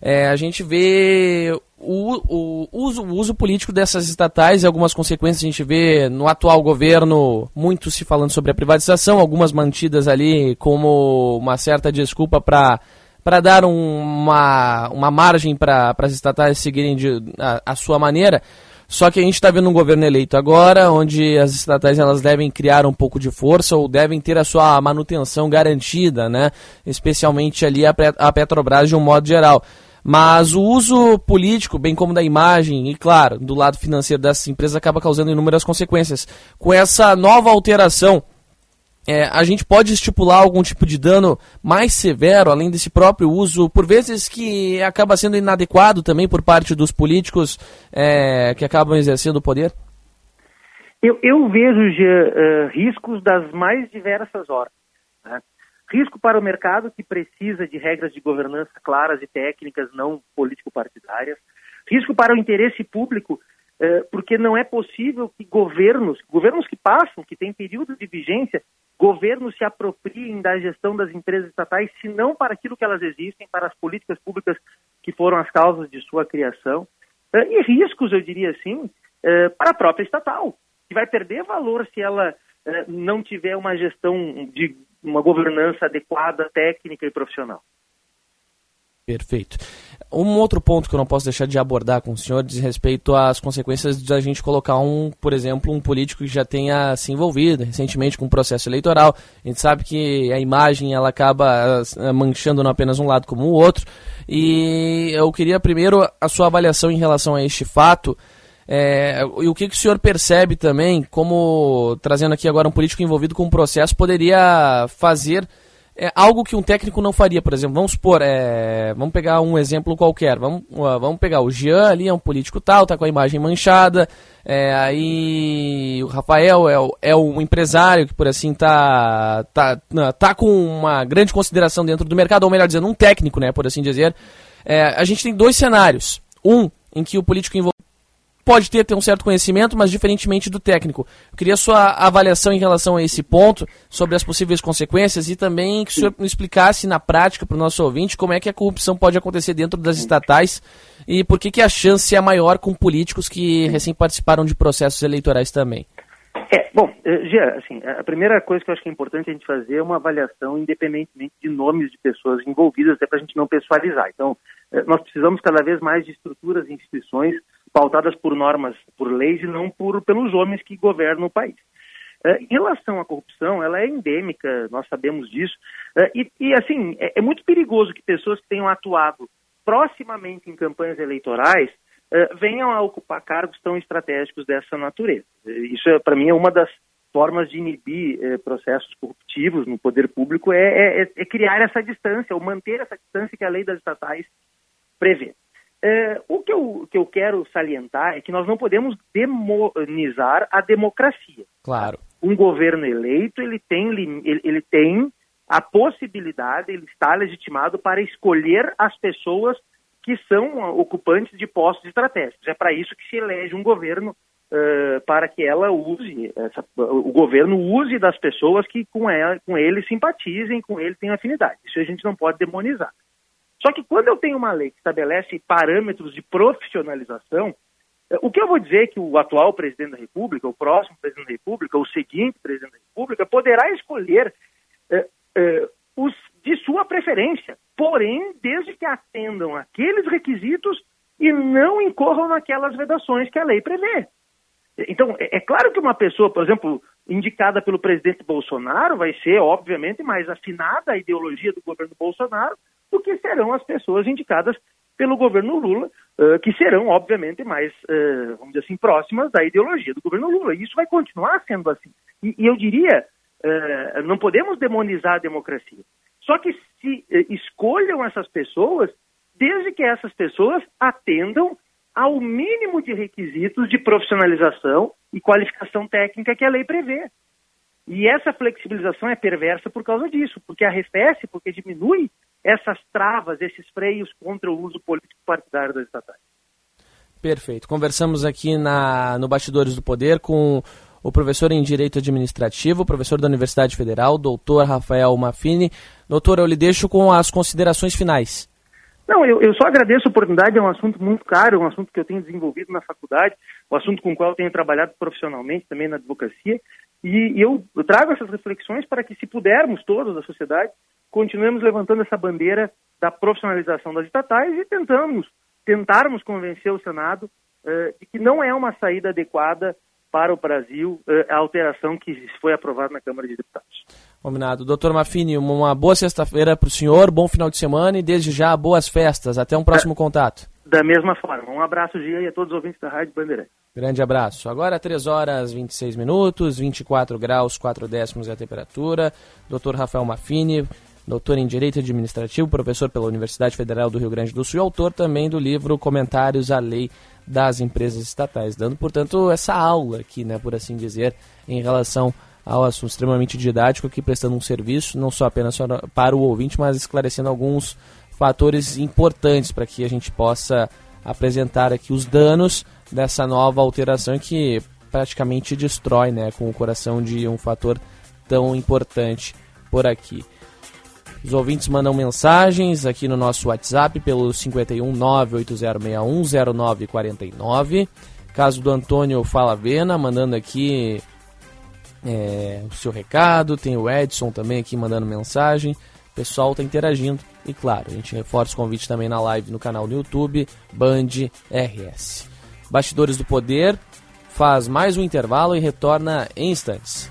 é a gente vê o, o uso, o uso político dessas estatais e algumas consequências a gente vê no atual governo, muito se falando sobre a privatização, algumas mantidas ali como uma certa desculpa para para dar um, uma, uma margem para as estatais seguirem de, a, a sua maneira. Só que a gente está vendo um governo eleito agora, onde as estatais elas devem criar um pouco de força ou devem ter a sua manutenção garantida, né? Especialmente ali a, a Petrobras de um modo geral. Mas o uso político, bem como da imagem e, claro, do lado financeiro dessas empresas, acaba causando inúmeras consequências. Com essa nova alteração é, a gente pode estipular algum tipo de dano mais severo, além desse próprio uso, por vezes que acaba sendo inadequado também por parte dos políticos é, que acabam exercendo o poder? Eu, eu vejo uh, riscos das mais diversas ordens. Né? Risco para o mercado, que precisa de regras de governança claras e técnicas, não político-partidárias. Risco para o interesse público, uh, porque não é possível que governos, governos que passam, que têm período de vigência, governos se apropriem da gestão das empresas estatais, se não para aquilo que elas existem, para as políticas públicas que foram as causas de sua criação, eh, e riscos, eu diria assim, eh, para a própria estatal, que vai perder valor se ela eh, não tiver uma gestão de uma governança adequada, técnica e profissional. Perfeito. Um outro ponto que eu não posso deixar de abordar com o senhor diz respeito às consequências de a gente colocar um, por exemplo, um político que já tenha se envolvido recentemente com um processo eleitoral. A gente sabe que a imagem ela acaba eh, manchando não apenas um lado como o outro. E eu queria primeiro a sua avaliação em relação a este fato. É, e o que, que, o senhor percebe também, como trazendo aqui agora um político envolvido com um processo, poderia fazer é algo que um técnico não faria, por exemplo. Vamos supor, é, vamos pegar um exemplo qualquer. Vamos, uh, vamos pegar o Jean ali, é um político tal, tá com a imagem manchada. É, aí o Rafael é, é um empresário que, por assim, tá, tá, tá com uma grande consideração dentro do mercado, ou melhor dizendo, um técnico, né, por assim dizer. É, a gente tem dois cenários. Um, em que o político envolvido pode ter, ter um certo conhecimento, mas diferentemente do técnico. Eu queria sua avaliação em relação a esse ponto, sobre as possíveis consequências e também que o senhor explicasse na prática para o nosso ouvinte como é que a corrupção pode acontecer dentro das estatais e por que, que a chance é maior com políticos que recém participaram de processos eleitorais também. É, bom, já, eh, assim, a primeira coisa que eu acho que é importante a gente fazer é uma avaliação independentemente de nomes de pessoas envolvidas, até para a gente não pessoalizar. Então, eh, nós precisamos cada vez mais de estruturas e instituições pautadas por normas, por leis e não por, pelos homens que governam o país. Uh, em relação à corrupção, ela é endêmica, nós sabemos disso, uh, e, e, assim, é, é, muito perigoso que pessoas que tenham atuado proximamente em campanhas eleitorais uh, venham a ocupar cargos tão estratégicos dessa natureza. Isso, é, para mim, é uma das formas de inibir processos corruptivos no poder público, é, é, criar essa distância, ou manter essa distância que a lei das estatais prevê. É, o que eu, que eu quero salientar é que nós não podemos demonizar a democracia. Claro. Um governo eleito, ele tem, ele, ele tem a possibilidade, ele está legitimado para escolher as pessoas que são ocupantes de postos estratégicos. É para isso que se elege um governo, uh, para que ela use, essa, o governo use das pessoas que com, ela, com ele simpatizem, com ele tenham afinidade. Isso a gente não pode demonizar. Só que quando eu tenho uma lei que estabelece parâmetros de profissionalização, eh, o que eu vou dizer é que o atual presidente da República, o próximo presidente da República, o seguinte presidente da República, poderá escolher eh, eh, os de sua preferência, porém, desde que atendam aqueles requisitos e não incorram naquelas vedações que a lei prevê. Então, é, é claro que uma pessoa, por exemplo, indicada pelo presidente Bolsonaro, vai ser, obviamente, mais afinada à ideologia do governo Bolsonaro do que serão as pessoas indicadas pelo governo Lula, uh, que serão, obviamente, mais, uh, vamos dizer assim, próximas da ideologia do governo Lula. E isso vai continuar sendo assim. E, eu diria, uh, não podemos demonizar a democracia. Só que se escolham essas pessoas, desde que essas pessoas atendam ao mínimo de requisitos de profissionalização e qualificação técnica que a lei prevê. E essa flexibilização é perversa por causa disso, porque arrefece, porque diminui essas travas, esses freios contra o uso político partidário das estatais. Perfeito. Conversamos aqui na, no Bastidores do Poder com o professor em Direito Administrativo, professor da Universidade Federal, doutor Rafael Mafini. Doutor, eu lhe deixo com as considerações finais. Não, eu, eu, só agradeço a oportunidade, é um assunto muito caro, é um assunto que eu tenho desenvolvido na faculdade, um assunto com o qual eu tenho trabalhado profissionalmente também na advocacia, e, e eu, eu, trago essas reflexões para que, se pudermos todos da sociedade, continuemos levantando essa bandeira da profissionalização das estatais e tentamos, tentarmos convencer o Senado uh, de que não é uma saída adequada para o Brasil uh, a alteração que foi aprovada na Câmara de Deputados. Combinado. Doutor Mafini, uma boa sexta-feira para o senhor, bom final de semana e desde já boas festas. Até um próximo contato. Da mesma forma. Um abraço, Gia, e a todos os ouvintes da Rádio Bandeirante. Grande abraço. Agora 3 horas 26 minutos, 24 graus, 4 décimos é a temperatura. Doutor Rafael Mafini, doutor em Direito Administrativo, professor pela Universidade Federal do Rio Grande do Sul e autor também do livro Comentários à Lei das Empresas Estatais, dando, portanto, essa aula aqui, né, por assim dizer, em relação ao assunto extremamente didático, aqui prestando um serviço, não só apenas para o ouvinte, mas esclarecendo alguns fatores importantes para que a gente possa apresentar aqui os danos dessa nova alteração que praticamente destrói, né, com o coração de um fator tão importante por aqui. Os ouvintes mandam mensagens aqui no nosso WhatsApp pelo 51 98061 0949. Caso do Antônio Falavena, mandando aqui é, o seu recado. Tem o Edson também aqui mandando mensagem. O pessoal está interagindo. E claro, a gente reforça o convite também na live no canal do YouTube, Band RS. Bastidores do Poder faz mais um intervalo e retorna em instantes.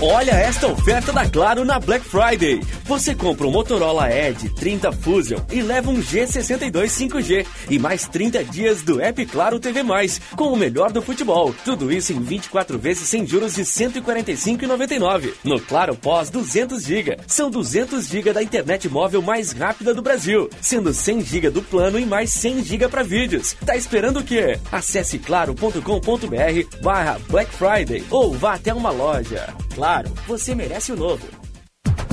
Olha esta oferta da Claro na Black Friday. Você compra um Motorola Edge 30 Fusion e leva um G62 5G e mais 30 dias do App Claro TV+, com o melhor do futebol. Tudo isso em 24 vezes sem juros de 145,99. No Claro Pós 200 GB. São 200 GB da internet móvel mais rápida do Brasil, sendo 100 GB do plano e mais 100 GB para vídeos. Tá esperando o quê? Acesse claro.com.br barra Black Friday ou vá até uma loja. Claro Claro, você merece o novo.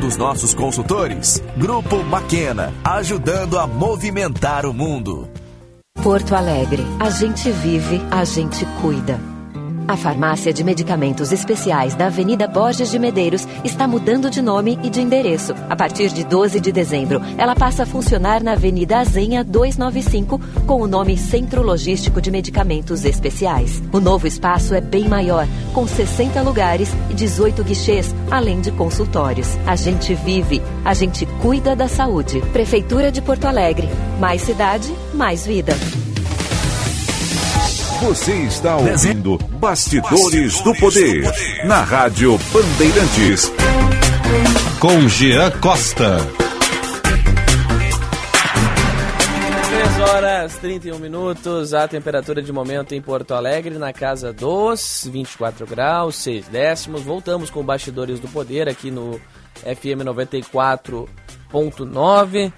dos nossos consultores. Grupo Maquena, ajudando a movimentar o mundo. Porto Alegre, a gente vive, a gente cuida. A farmácia de medicamentos especiais da Avenida Borges de Medeiros está mudando de nome e de endereço. A partir de 12 de dezembro, ela passa a funcionar na Avenida Azenha 295 com o nome Centro Logístico de Medicamentos Especiais. O novo espaço é bem maior, com 60 lugares e 18 guichês, além de consultórios. A gente vive, a gente cuida da saúde. Prefeitura de Porto Alegre. Mais cidade, mais vida. Você está ouvindo Bastidores do Poder na Rádio Bandeirantes. Com Jean Costa. 3 horas 31 minutos, a temperatura de momento em Porto Alegre, na casa dos 24 graus, 6 décimos. Voltamos com Bastidores do Poder aqui no FM 94.9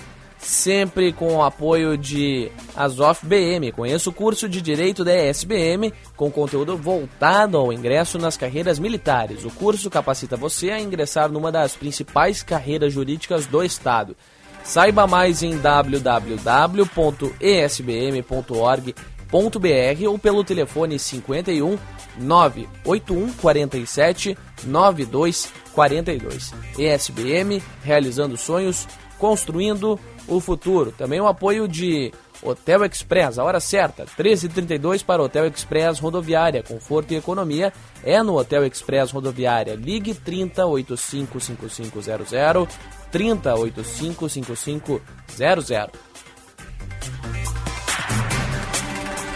sempre com o apoio de Azof BM. Conheça o curso de Direito da ESBM com conteúdo voltado ao ingresso nas carreiras militares. O curso capacita você a ingressar numa das principais carreiras jurídicas do Estado. Saiba mais em www.esbm.org.br ou pelo telefone 51 981 47 9242. ESBM, realizando sonhos, construindo o futuro. Também o apoio de Hotel Express, a hora certa, 13h32 para Hotel Express Rodoviária. Conforto e economia é no Hotel Express Rodoviária. Ligue 30855500, 30855500.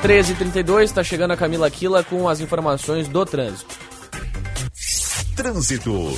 13h32, está chegando a Camila Quila com as informações do trânsito. Trânsito.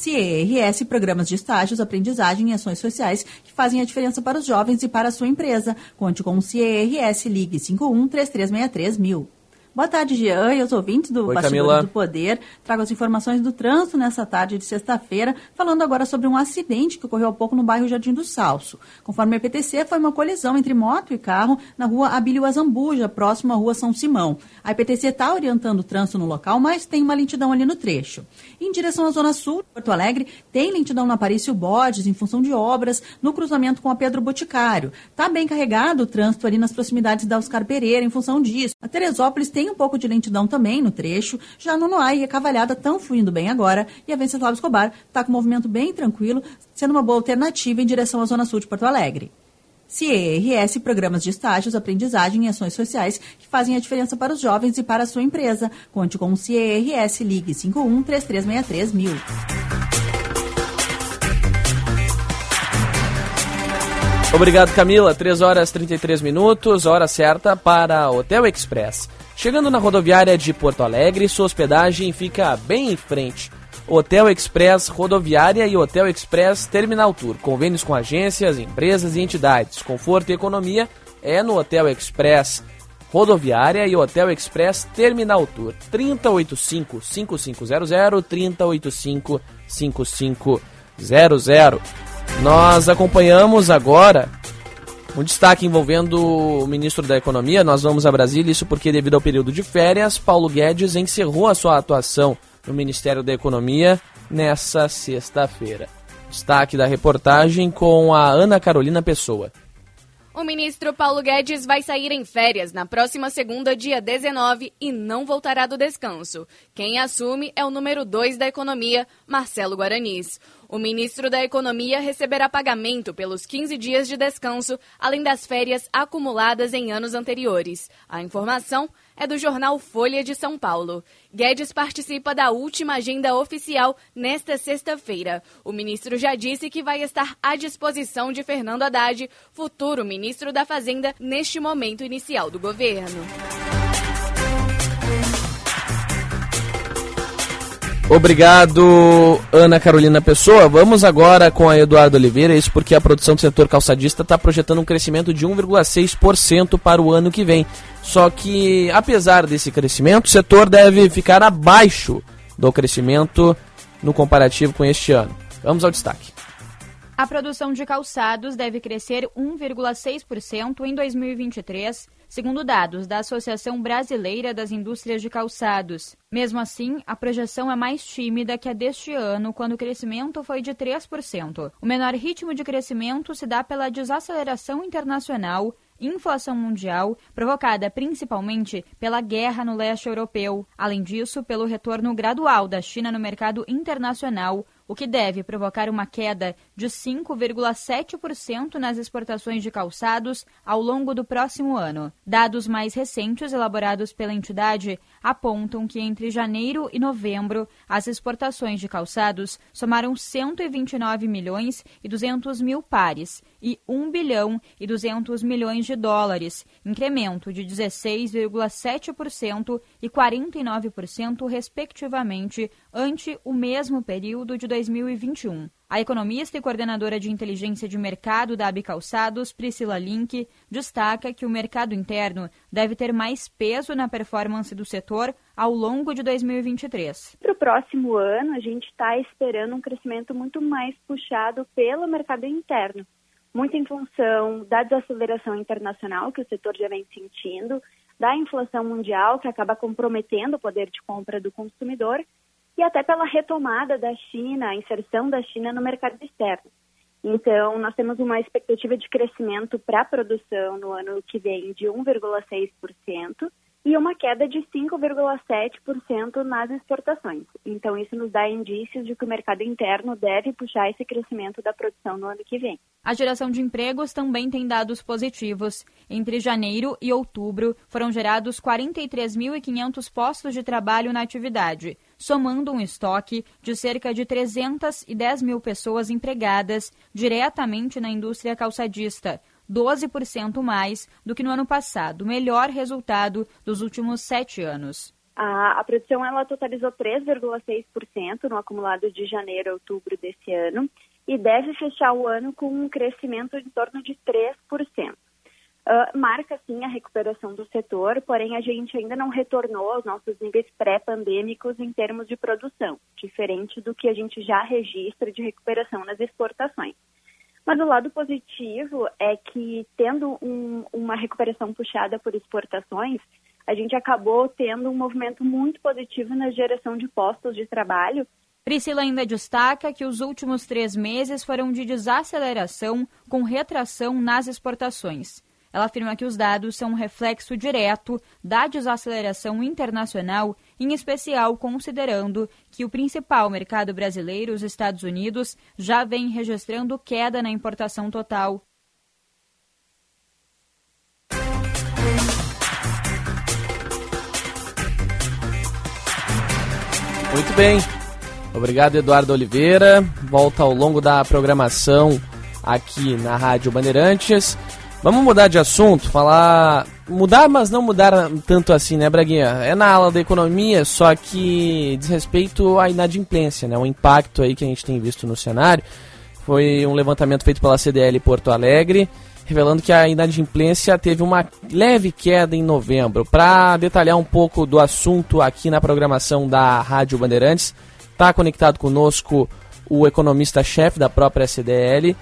CIERS, programas de estágios, aprendizagem e ações sociais que fazem a diferença para os jovens e para a sua empresa. Conte com o CIERS, ligue 51 3363 mil. Boa tarde, Jean e os ouvintes do Oi, Bastidores Camila. do Poder. Trago as informações do trânsito nessa tarde de sexta-feira, falando agora sobre um acidente que ocorreu há pouco no bairro Jardim do Salso. Conforme a IPTC, foi uma colisão entre moto e carro na rua Abílio Azambuja, próximo à rua São Simão. A IPTC está orientando o trânsito no local, mas tem uma lentidão ali no trecho. Em direção à Zona Sul, Porto Alegre, tem lentidão na Aparício Borges, em função de obras, no cruzamento com a Pedro Boticário. Está bem carregado o trânsito ali nas proximidades da Oscar Pereira, em função disso. A Teresópolis tem um pouco de lentidão também no trecho. Já no Noai e a Cavalhada estão fluindo bem agora. E a Venceslau Escobar está com um movimento bem tranquilo, sendo uma boa alternativa em direção à Zona Sul de Porto Alegre. CIERS, programas de estágios, aprendizagem e ações sociais que fazem a diferença para os jovens e para a sua empresa. Conte com o CIERS, ligue 51 3363 mil. Obrigado, Camila. 3 horas 33 minutos, hora certa para Hotel Express. Chegando na rodoviária de Porto Alegre, sua hospedagem fica bem em frente. Hotel Express Rodoviária e Hotel Express Terminal Tour. Convênios com agências, empresas e entidades. Conforto e economia é no Hotel Express Rodoviária e Hotel Express Terminal Tour. 3085 5500 3085 5500. Nós acompanhamos agora um destaque envolvendo o ministro da Economia. Nós vamos a Brasília, isso porque, devido ao período de férias, Paulo Guedes encerrou a sua atuação no Ministério da Economia nessa sexta-feira. Destaque da reportagem com a Ana Carolina Pessoa. O ministro Paulo Guedes vai sair em férias na próxima segunda, dia 19, e não voltará do descanso. Quem assume é o número 2 da Economia, Marcelo Guaranis. O ministro da Economia receberá pagamento pelos 15 dias de descanso, além das férias acumuladas em anos anteriores. A informação é do jornal Folha de São Paulo. Guedes participa da última agenda oficial nesta sexta-feira. O ministro já disse que vai estar à disposição de Fernando Haddad, futuro ministro da Fazenda, neste momento inicial do governo. Obrigado, Ana Carolina Pessoa. Vamos agora com a Eduardo Oliveira, isso porque a produção do setor calçadista está projetando um crescimento de 1,6% para o ano que vem. Só que, apesar desse crescimento, o setor deve ficar abaixo do crescimento no comparativo com este ano. Vamos ao destaque. A produção de calçados deve crescer 1,6% em 2023, segundo dados da Associação Brasileira das Indústrias de Calçados. Mesmo assim, a projeção é mais tímida que a deste ano, quando o crescimento foi de 3%. O menor ritmo de crescimento se dá pela desaceleração internacional inflação mundial, provocada principalmente pela guerra no leste europeu. Além disso, pelo retorno gradual da China no mercado internacional, o que deve provocar uma queda de 5,7% nas exportações de calçados ao longo do próximo ano. Dados mais recentes elaborados pela entidade apontam que entre janeiro e novembro as exportações de calçados somaram 129 milhões e 200 mil pares e 1 bilhão e 200 milhões de dólares, incremento de 16,7% e 49% respectivamente ante o mesmo período de 2021. A economista e coordenadora de inteligência de mercado da Abicalçados, Priscila Link, destaca que o mercado interno deve ter mais peso na performance do setor ao longo de 2023. Para o próximo ano, a gente está esperando um crescimento muito mais puxado pelo mercado interno, muito em função da desaceleração internacional que o setor já vem sentindo, da inflação mundial que acaba comprometendo o poder de compra do consumidor e até pela retomada da China, a inserção da China no mercado externo. Então, nós temos uma expectativa de crescimento para a produção no ano que vem de 1,6% e uma queda de 5,7% nas exportações. Então, isso nos dá indícios de que o mercado interno deve puxar esse crescimento da produção no ano que vem. A geração de empregos também tem dados positivos. Entre janeiro e outubro, foram gerados 43.500 postos de trabalho na atividade, somando um estoque de cerca de 310 mil pessoas empregadas diretamente na indústria calçadista 12% mais do que no ano passado, melhor resultado dos últimos sete anos. A, a produção ela totalizou 3,6% no acumulado de janeiro a outubro desse ano e deve fechar o ano com um crescimento em torno de 3%. Ah, marca sim a recuperação do setor, porém a gente ainda não retornou aos nossos níveis pré-pandêmicos em termos de produção, diferente do que a gente já registra de recuperação nas exportações. Mas o lado positivo é que, tendo um, uma recuperação puxada por exportações, a gente acabou tendo um movimento muito positivo na geração de postos de trabalho. Priscila ainda destaca que os últimos três meses foram de desaceleração com retração nas exportações. Ela afirma que os dados são um reflexo direto da desaceleração internacional, em especial considerando que o principal mercado brasileiro, os Estados Unidos, já vem registrando queda na importação total. Muito bem. Obrigado, Eduardo Oliveira. Volta ao longo da programação aqui na Rádio Bandeirantes. Vamos mudar de assunto, falar. Mudar, mas não mudar tanto assim, né, Braguinha? É na ala da economia, só que diz respeito à inadimplência, né? O impacto aí que a gente tem visto no cenário. Foi um levantamento feito pela CDL Porto Alegre, revelando que a inadimplência teve uma leve queda em novembro. Para detalhar um pouco do assunto aqui na programação da Rádio Bandeirantes, está conectado conosco o economista-chefe da própria CDL,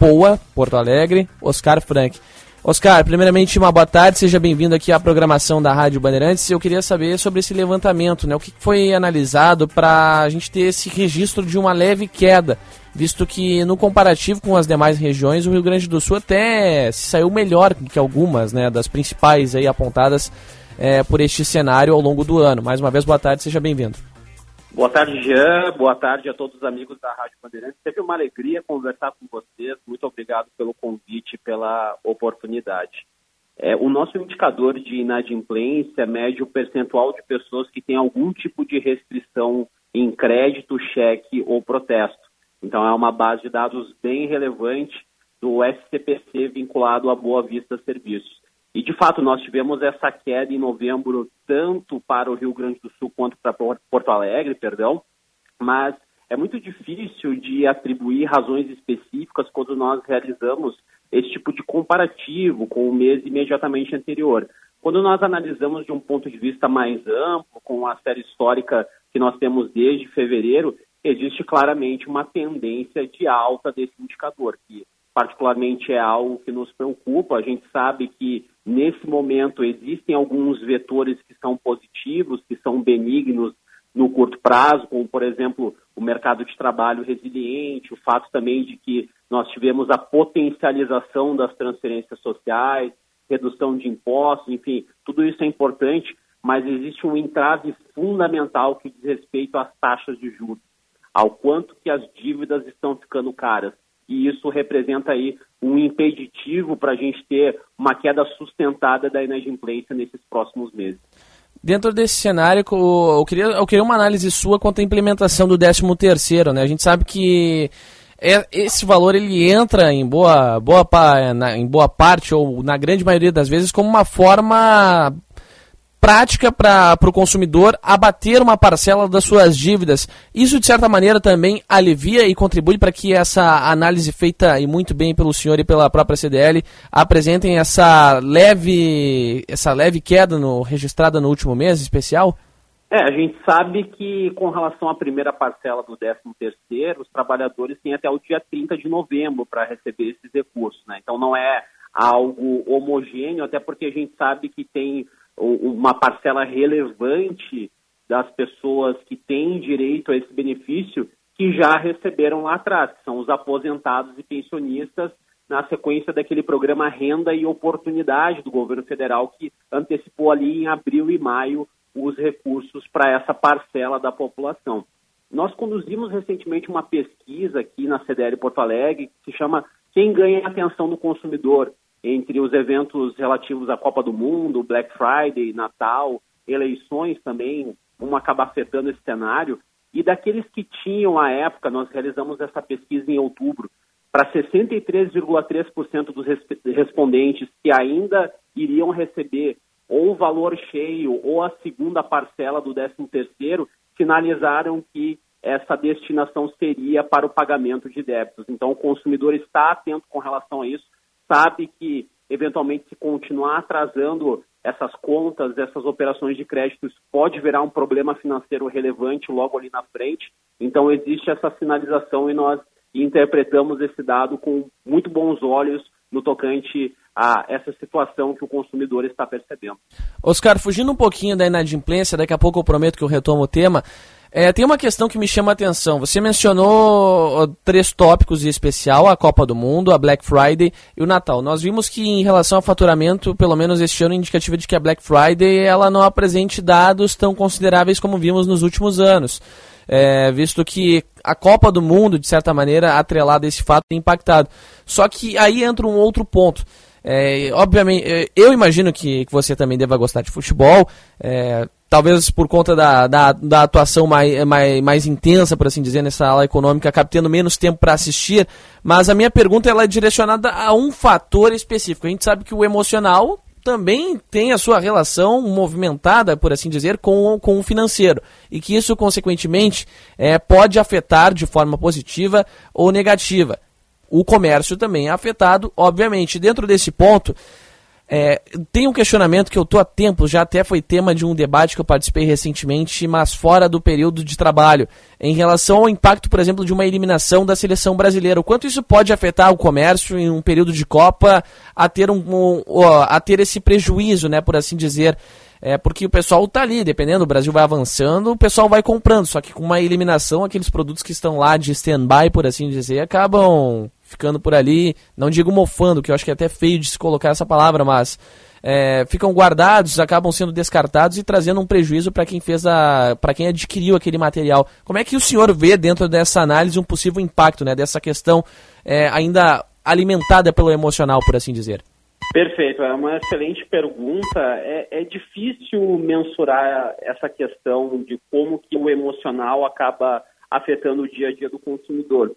Poa, Porto Alegre, Oscar Frank. Oscar, primeiramente uma boa tarde, seja bem-vindo aqui à programação da Rádio Bandeirantes. Eu queria saber sobre esse levantamento, né? O que foi analisado para a gente ter esse registro de uma leve queda, visto que no comparativo com as demais regiões, o Rio Grande do Sul até se saiu melhor que algumas, né, das principais aí apontadas é, por este cenário ao longo do ano. Mais uma vez, boa tarde, seja bem-vindo. Boa tarde, Jean. Boa tarde a todos os amigos da Rádio Bandeirantes. Sempre uma alegria conversar com vocês. Muito obrigado pelo convite, pela oportunidade. É, o nosso indicador de inadimplência mede o percentual de pessoas que têm algum tipo de restrição em crédito, cheque ou protesto. Então, é uma base de dados bem relevante do SCPC vinculado à Boa Vista Serviços. E, de fato, nós tivemos essa queda em novembro, tanto para o Rio Grande do Sul quanto para Porto Alegre, perdão, mas é muito difícil de atribuir razões específicas quando nós realizamos esse tipo de comparativo com o mês imediatamente anterior. Quando nós analisamos de um ponto de vista mais amplo, com a série histórica que nós temos desde fevereiro, existe claramente uma tendência de alta desse indicador, que particularmente é algo que nos preocupa. A gente sabe que Nesse momento, existem alguns vetores que são positivos, que são benignos no curto prazo, como, por exemplo, o mercado de trabalho resiliente, o fato também de que nós tivemos a potencialização das transferências sociais, redução de impostos, enfim, tudo isso é importante, mas existe um entrave fundamental que diz respeito às taxas de juros, ao quanto que as dívidas estão ficando caras. E isso representa aí um impeditivo para a gente ter uma queda sustentada da inadimplência nesses próximos meses. Dentro desse cenário, eu queria, eu queria uma análise sua quanto à implementação do 13 terceiro, né? A gente sabe que é, esse valor ele entra em boa, boa, em boa parte ou na grande maioria das vezes como uma forma prática para o consumidor abater uma parcela das suas dívidas. Isso, de certa maneira, também alivia e contribui para que essa análise feita e muito bem pelo senhor e pela própria CDL apresentem essa leve, essa leve queda no, registrada no último mês especial? É, a gente sabe que com relação à primeira parcela do 13 terceiro, os trabalhadores têm até o dia 30 de novembro para receber esses recursos, né? Então não é algo homogêneo, até porque a gente sabe que tem uma parcela relevante das pessoas que têm direito a esse benefício que já receberam lá atrás, que são os aposentados e pensionistas, na sequência daquele programa Renda e Oportunidade do governo federal, que antecipou ali em abril e maio os recursos para essa parcela da população. Nós conduzimos recentemente uma pesquisa aqui na CDL Porto Alegre que se chama Quem ganha atenção do consumidor? Entre os eventos relativos à Copa do Mundo, Black Friday, Natal, eleições também, uma acaba afetando esse cenário. E daqueles que tinham à época, nós realizamos essa pesquisa em outubro, para 63,3% dos respondentes que ainda iriam receber ou o valor cheio ou a segunda parcela do 13º, sinalizaram que essa destinação seria para o pagamento de débitos. Então, o consumidor está atento com relação a isso, sabe que, eventualmente, se continuar atrasando essas contas, essas operações de crédito, isso pode virar um problema financeiro relevante logo ali na frente. Então, existe essa sinalização e nós interpretamos esse dado com muito bons olhos no tocante a essa situação que o consumidor está percebendo. Oscar, fugindo um pouquinho da inadimplência, daqui a pouco eu prometo que eu retomo o tema. É, tem uma questão que me chama a atenção. Você mencionou três tópicos em especial: a Copa do Mundo, a Black Friday e o Natal. Nós vimos que, em relação ao faturamento, pelo menos este ano, indicativa de que a Black Friday ela não apresente dados tão consideráveis como vimos nos últimos anos. É, visto que a Copa do Mundo, de certa maneira, atrelada a esse fato, tem impactado. Só que aí entra um outro ponto. É, obviamente, eu imagino que, que, você também deva gostar de futebol. É, talvez por conta da, da, da atuação mais, mais, mais, intensa, por assim dizer, nessa ala econômica, acabe tendo menos tempo para assistir, mas a minha pergunta ela é direcionada a um fator específico. A gente sabe que o emocional também tem a sua relação movimentada, por assim dizer, com, com o financeiro. E que isso, consequentemente, é, pode afetar de forma positiva ou negativa. O comércio também é afetado, obviamente. Dentro desse ponto, é, tem um questionamento que eu estou há tempo, já até foi tema de um debate que eu participei recentemente, mas fora do período de trabalho, em relação ao impacto, por exemplo, de uma eliminação da seleção brasileira. O quanto isso pode afetar o comércio em um período de Copa a ter, um, um a ter esse prejuízo, né, por assim dizer. É porque o pessoal está ali, dependendo, o Brasil vai avançando, o pessoal vai comprando, só que com uma eliminação, aqueles produtos que estão lá de stand-by, por assim dizer, acabam ficando por ali, não digo mofando, que eu acho que é até feio de se colocar essa palavra, mas é, ficam guardados, acabam sendo descartados e trazendo um prejuízo para quem fez a, para quem adquiriu aquele material. Como é que o senhor vê dentro dessa análise um possível impacto, né, dessa questão é, ainda alimentada pelo emocional, por assim dizer? Perfeito, é uma excelente pergunta. É, é difícil mensurar essa questão de como que o emocional acaba afetando o dia a dia do consumidor.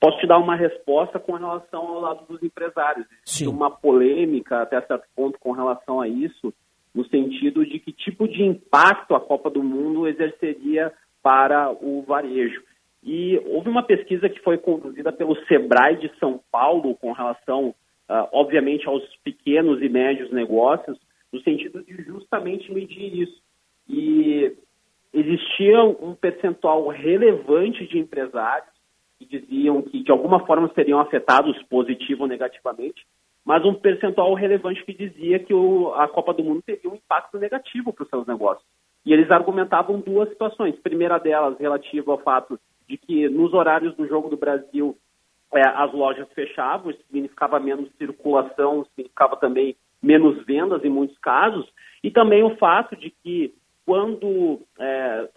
Posso te dar uma resposta com relação ao lado dos empresários. Existe uma polêmica até certo ponto com relação a isso, no sentido de que tipo de impacto a Copa do Mundo exerceria para o varejo. E houve uma pesquisa que foi conduzida pelo Sebrae de São Paulo com relação, uh, obviamente, aos pequenos e médios negócios, no sentido de justamente medir isso. E existia um percentual relevante de empresários que diziam que de alguma forma seriam afetados positivo ou negativamente, mas um percentual relevante que dizia que o, a Copa do Mundo teria um impacto negativo para os seus negócios. E eles argumentavam duas situações. Primeira delas, relativa ao fato de que nos horários do Jogo do Brasil é, as lojas fechavam, isso significava menos circulação, significava também menos vendas em muitos casos, e também o fato de que quando é,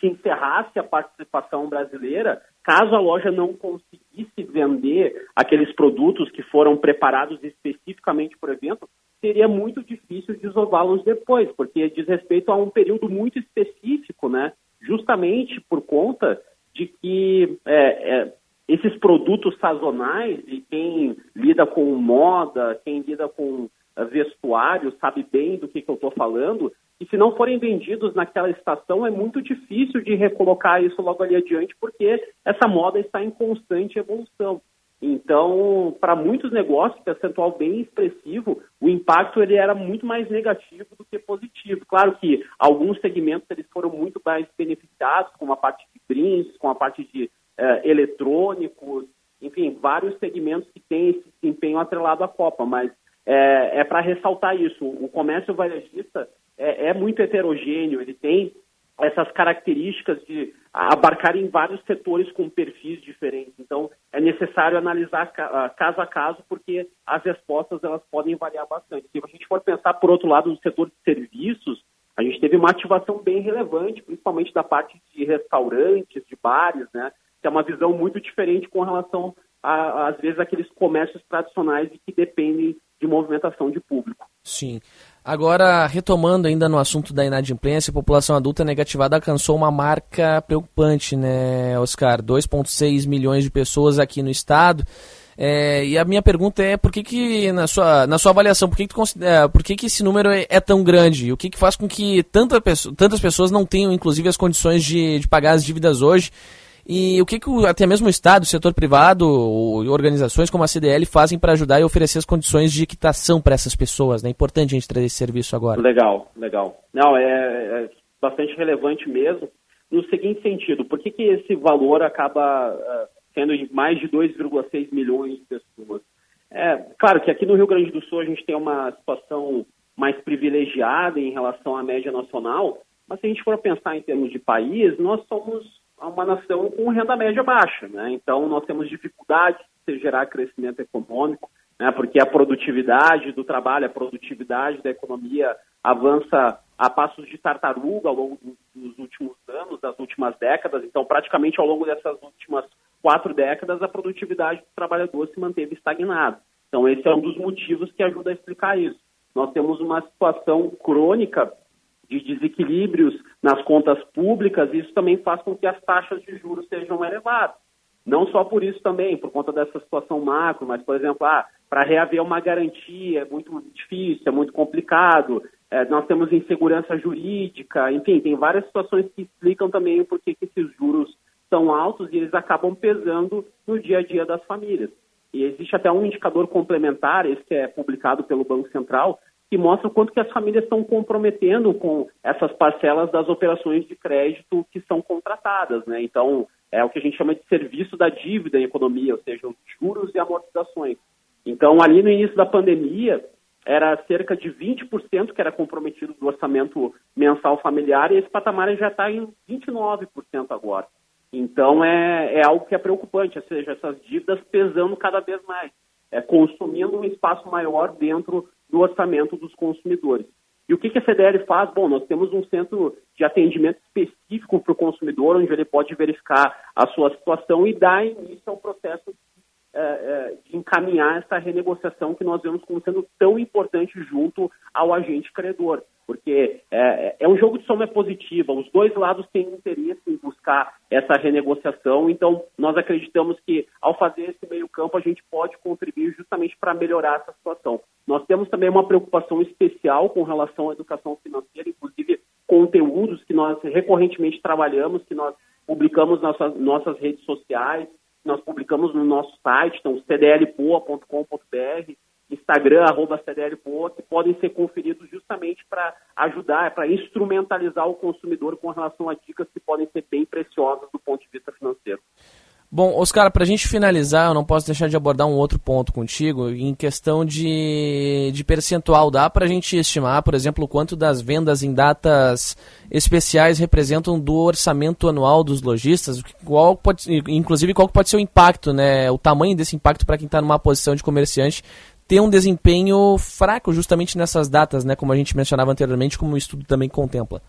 se encerrasse a participação brasileira, caso a loja não conseguisse vender aqueles produtos que foram preparados especificamente para o evento, seria muito difícil desová-los depois, porque diz respeito a um período muito específico, né? Justamente por conta de que é, é, esses produtos sazonais, e quem lida com moda, quem lida com vestuário, sabe bem do que, que eu estou falando, e se não forem vendidos naquela estação, é muito difícil de recolocar isso logo ali adiante, porque essa moda está em constante evolução. Então, para muitos negócios, percentual bem expressivo, o impacto ele era muito mais negativo do que positivo. Claro que alguns segmentos eles foram muito mais beneficiados, como a parte de brindes, com a parte de uh, eletrônicos, enfim, vários segmentos que têm esse desempenho atrelado à Copa, mas é, é para ressaltar isso. O comércio varejista é, é muito heterogêneo, ele tem essas características de abarcar em vários setores com perfis diferentes. Então, é necessário analisar caso a caso, porque as respostas elas podem variar bastante. Se a gente for pensar, por outro lado, no setor de serviços, a gente teve uma ativação bem relevante, principalmente da parte de restaurantes, de bares, né? Que é uma visão muito diferente com relação, a, às vezes, aqueles comércios tradicionais e que dependem de movimentação de público. Sim. Agora, retomando ainda no assunto da inadimplência, a população adulta negativada alcançou uma marca preocupante, né, Oscar? 2,6 milhões de pessoas aqui no estado. É, e a minha pergunta é por que, que na, sua, na sua avaliação, por que, que, considera, por que, que esse número é, é tão grande? O que, que faz com que tanta, tantas pessoas não tenham, inclusive, as condições de, de pagar as dívidas hoje? E o que, que até mesmo o Estado, o setor privado, ou organizações como a CDL fazem para ajudar e oferecer as condições de quitação para essas pessoas? Né? É importante a gente trazer esse serviço agora. Legal, legal. Não, é, é bastante relevante mesmo. No seguinte sentido, por que, que esse valor acaba uh, sendo de mais de 2,6 milhões de pessoas? É, claro que aqui no Rio Grande do Sul a gente tem uma situação mais privilegiada em relação à média nacional, mas se a gente for pensar em termos de país, nós somos uma nação com renda média baixa. Né? Então, nós temos dificuldade de gerar crescimento econômico, né? porque a produtividade do trabalho, a produtividade da economia avança a passos de tartaruga ao longo dos últimos anos, das últimas décadas. Então, praticamente ao longo dessas últimas quatro décadas, a produtividade do trabalhador se manteve estagnada. Então, esse é um dos motivos que ajuda a explicar isso. Nós temos uma situação crônica de desequilíbrios nas contas públicas, isso também faz com que as taxas de juros sejam elevadas. Não só por isso também, por conta dessa situação macro, mas, por exemplo, ah, para reaver uma garantia é muito difícil, é muito complicado, é, nós temos insegurança jurídica, enfim, tem várias situações que explicam também o porquê que esses juros são altos e eles acabam pesando no dia a dia das famílias. E existe até um indicador complementar, esse que é publicado pelo Banco Central, que mostra o quanto que as famílias estão comprometendo com essas parcelas das operações de crédito que são contratadas, né? Então, é o que a gente chama de serviço da dívida em economia, ou seja, os juros e amortizações. Então, ali no início da pandemia, era cerca de 20% que era comprometido do orçamento mensal familiar e esse patamar já está em 29% agora. Então, é, é algo que é preocupante, ou seja, essas dívidas pesando cada vez mais, é, consumindo um espaço maior dentro do orçamento dos consumidores. E o que, que a CDL faz? Bom, nós temos um centro de atendimento específico para o consumidor, onde ele pode verificar a sua situação e dar início ao processo é, encaminhar essa renegociação que nós vemos como sendo tão importante junto ao agente credor porque é, é, um jogo de soma positiva, os dois lados têm interesse em buscar essa renegociação, então nós acreditamos que ao fazer esse meio campo a gente pode contribuir justamente para melhorar essa situação. Nós temos também uma preocupação especial com relação à educação financeira, inclusive conteúdos que nós recorrentemente trabalhamos, que nós publicamos nas nossas redes sociais, nós publicamos no nosso site, então cdlpoa.com.br, Instagram, arroba CDLPO, que podem ser conferidos justamente para ajudar, para instrumentalizar o consumidor com relação a dicas que podem ser bem preciosas do ponto de vista financeiro. Bom, Oscar, para a gente finalizar, eu não posso deixar de abordar um outro ponto contigo, em questão de, de percentual. Dá para a gente estimar, por exemplo, quanto das vendas em datas especiais representam do orçamento anual dos lojistas? Qual pode, inclusive, qual pode ser o impacto, né? o tamanho desse impacto para quem está numa posição de comerciante ter um desempenho fraco justamente nessas datas, né? como a gente mencionava anteriormente, como o estudo também contempla.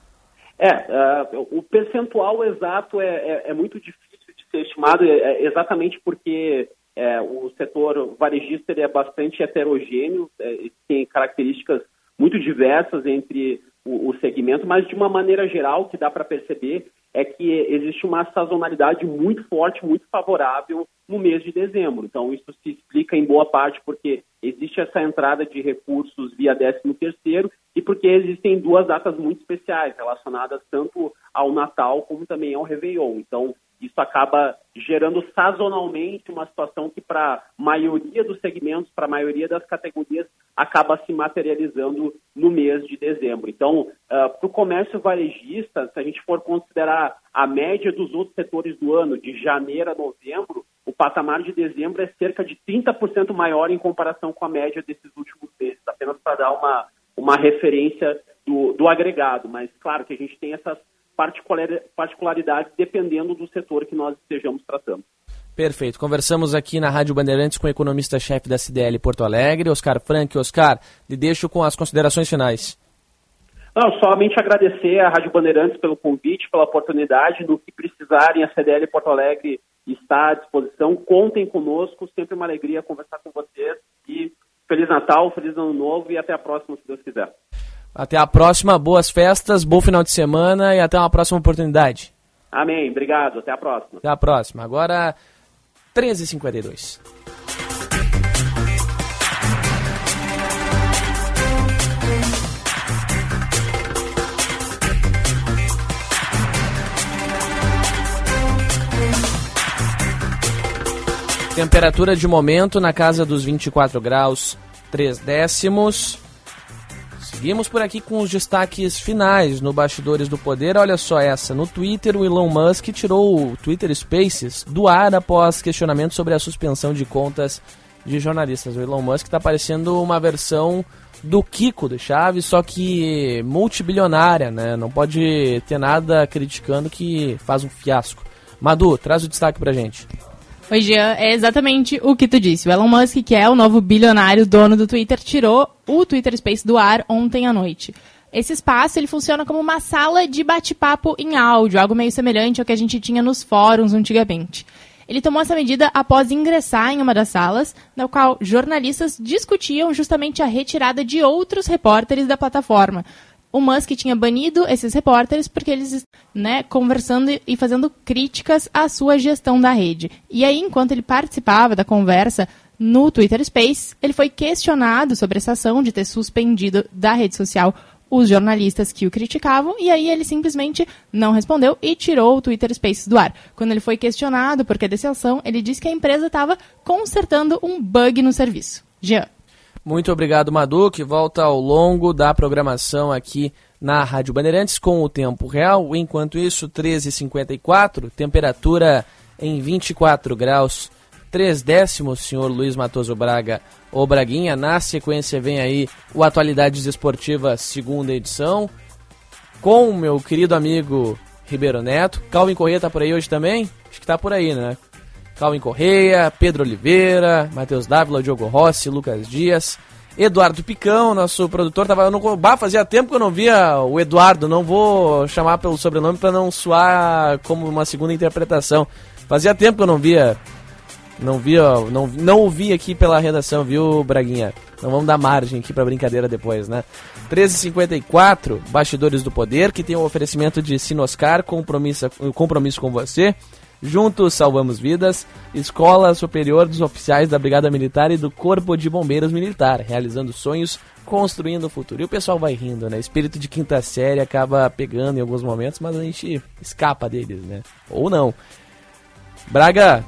É, uh, o percentual exato é, é, é muito difícil estimado é, é, exatamente porque é, o setor varejista é bastante heterogêneo, é, tem características muito diversas entre o, o, segmento, mas de uma maneira geral, que dá para perceber é que existe uma sazonalidade muito forte, muito favorável no mês de dezembro. Então, isso se explica em boa parte porque existe essa entrada de recursos via 13º e porque existem duas datas muito especiais relacionadas tanto ao Natal como também ao Réveillon. Então, isso acaba gerando sazonalmente uma situação que, para a maioria dos segmentos, para a maioria das categorias, acaba se materializando no mês de dezembro. Então, uh, para o comércio varejista, se a gente for considerar a média dos outros setores do ano, de janeiro a novembro, o patamar de dezembro é cerca de 30% maior em comparação com a média desses últimos meses, apenas para dar uma, uma referência do, do agregado. Mas, claro que a gente tem essas particularidades dependendo do setor que nós estejamos tratando. Perfeito. Conversamos aqui na Rádio Bandeirantes com o economista-chefe da CDL Porto Alegre, Oscar Frank. Oscar, lhe deixo com as considerações finais. Não, somente agradecer à Rádio Bandeirantes pelo convite, pela oportunidade. No que precisarem, a CDL Porto Alegre está à disposição. Contem conosco, sempre uma alegria conversar com vocês. E Feliz Natal, Feliz Ano Novo e até a próxima, se Deus quiser. Até a próxima, boas festas, bom final de semana e até uma próxima oportunidade. Amém, obrigado, até a próxima. Até a próxima. Agora, 13h52. Temperatura de momento na casa dos 24 graus, 3 décimos. Seguimos por aqui com os destaques finais no Bastidores do Poder. Olha só essa. No Twitter, o Elon Musk tirou o Twitter Spaces do ar após questionamento sobre a suspensão de contas de jornalistas. O Elon Musk está parecendo uma versão do Kiko do Chaves, só que multibilionária, né? Não pode ter nada criticando que faz um fiasco. Madu, traz o destaque pra gente. Oi, Jean, é exatamente o que tu disse. O Elon Musk, que é o novo bilionário dono do Twitter, tirou o Twitter Space do ar ontem à noite. Esse espaço ele funciona como uma sala de bate-papo em áudio, algo meio semelhante ao que a gente tinha nos fóruns antigamente. Ele tomou essa medida após ingressar em uma das salas, na qual jornalistas discutiam justamente a retirada de outros repórteres da plataforma, o Musk tinha banido esses repórteres porque eles, né, conversando e fazendo críticas à sua gestão da rede. E aí, enquanto ele participava da conversa no Twitter Space, ele foi questionado sobre essa ação de ter suspendido da rede social os jornalistas que o criticavam, e aí ele simplesmente não respondeu e tirou o Twitter Spaces do ar. Quando ele foi questionado por que dessa ação, ele disse que a empresa estava consertando um bug no serviço. Jean. Muito obrigado, Madu, que volta ao longo da programação aqui na Rádio Bandeirantes com o tempo real. Enquanto isso, 13h54, temperatura em 24 graus, 3 décimos, senhor Luiz Matoso Braga, o Braguinha. Na sequência vem aí o Atualidades Esportivas, segunda edição, com meu querido amigo Ribeiro Neto. Calvin Corrêa tá por aí hoje também? Acho que tá por aí, né? Calvin Correia, Pedro Oliveira, Matheus Dávila, Diogo Rossi, Lucas Dias, Eduardo Picão, nosso produtor. Tava, no bah, fazia tempo que eu não via o Eduardo, não vou chamar pelo sobrenome para não soar como uma segunda interpretação. Fazia tempo que eu não via. Não via, não, não ouvi aqui pela redação, viu, Braguinha? Não vamos dar margem aqui para brincadeira depois, né? 13h54, Bastidores do Poder, que tem o um oferecimento de Sinoscar, compromisso, compromisso com você. Juntos salvamos vidas. Escola Superior dos Oficiais da Brigada Militar e do Corpo de Bombeiros Militar, realizando sonhos, construindo o futuro. E o pessoal vai rindo, né? Espírito de quinta série acaba pegando em alguns momentos, mas a gente escapa deles, né? Ou não. Braga,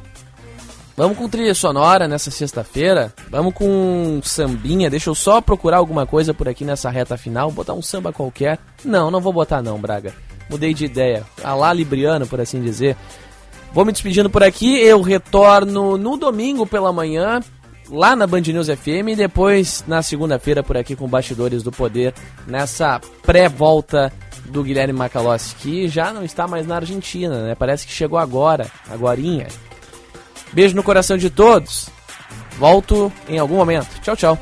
vamos com trilha sonora nessa sexta-feira. Vamos com sambinha. Deixa eu só procurar alguma coisa por aqui nessa reta final. Botar um samba qualquer. Não, não vou botar não, Braga. Mudei de ideia. A lá libriano, por assim dizer. Vou me despedindo por aqui. Eu retorno no domingo pela manhã, lá na Band News FM, e depois na segunda-feira por aqui com Bastidores do Poder, nessa pré-volta do Guilherme Macalossi, que já não está mais na Argentina, né? Parece que chegou agora, agorinha. Beijo no coração de todos. Volto em algum momento. Tchau, tchau.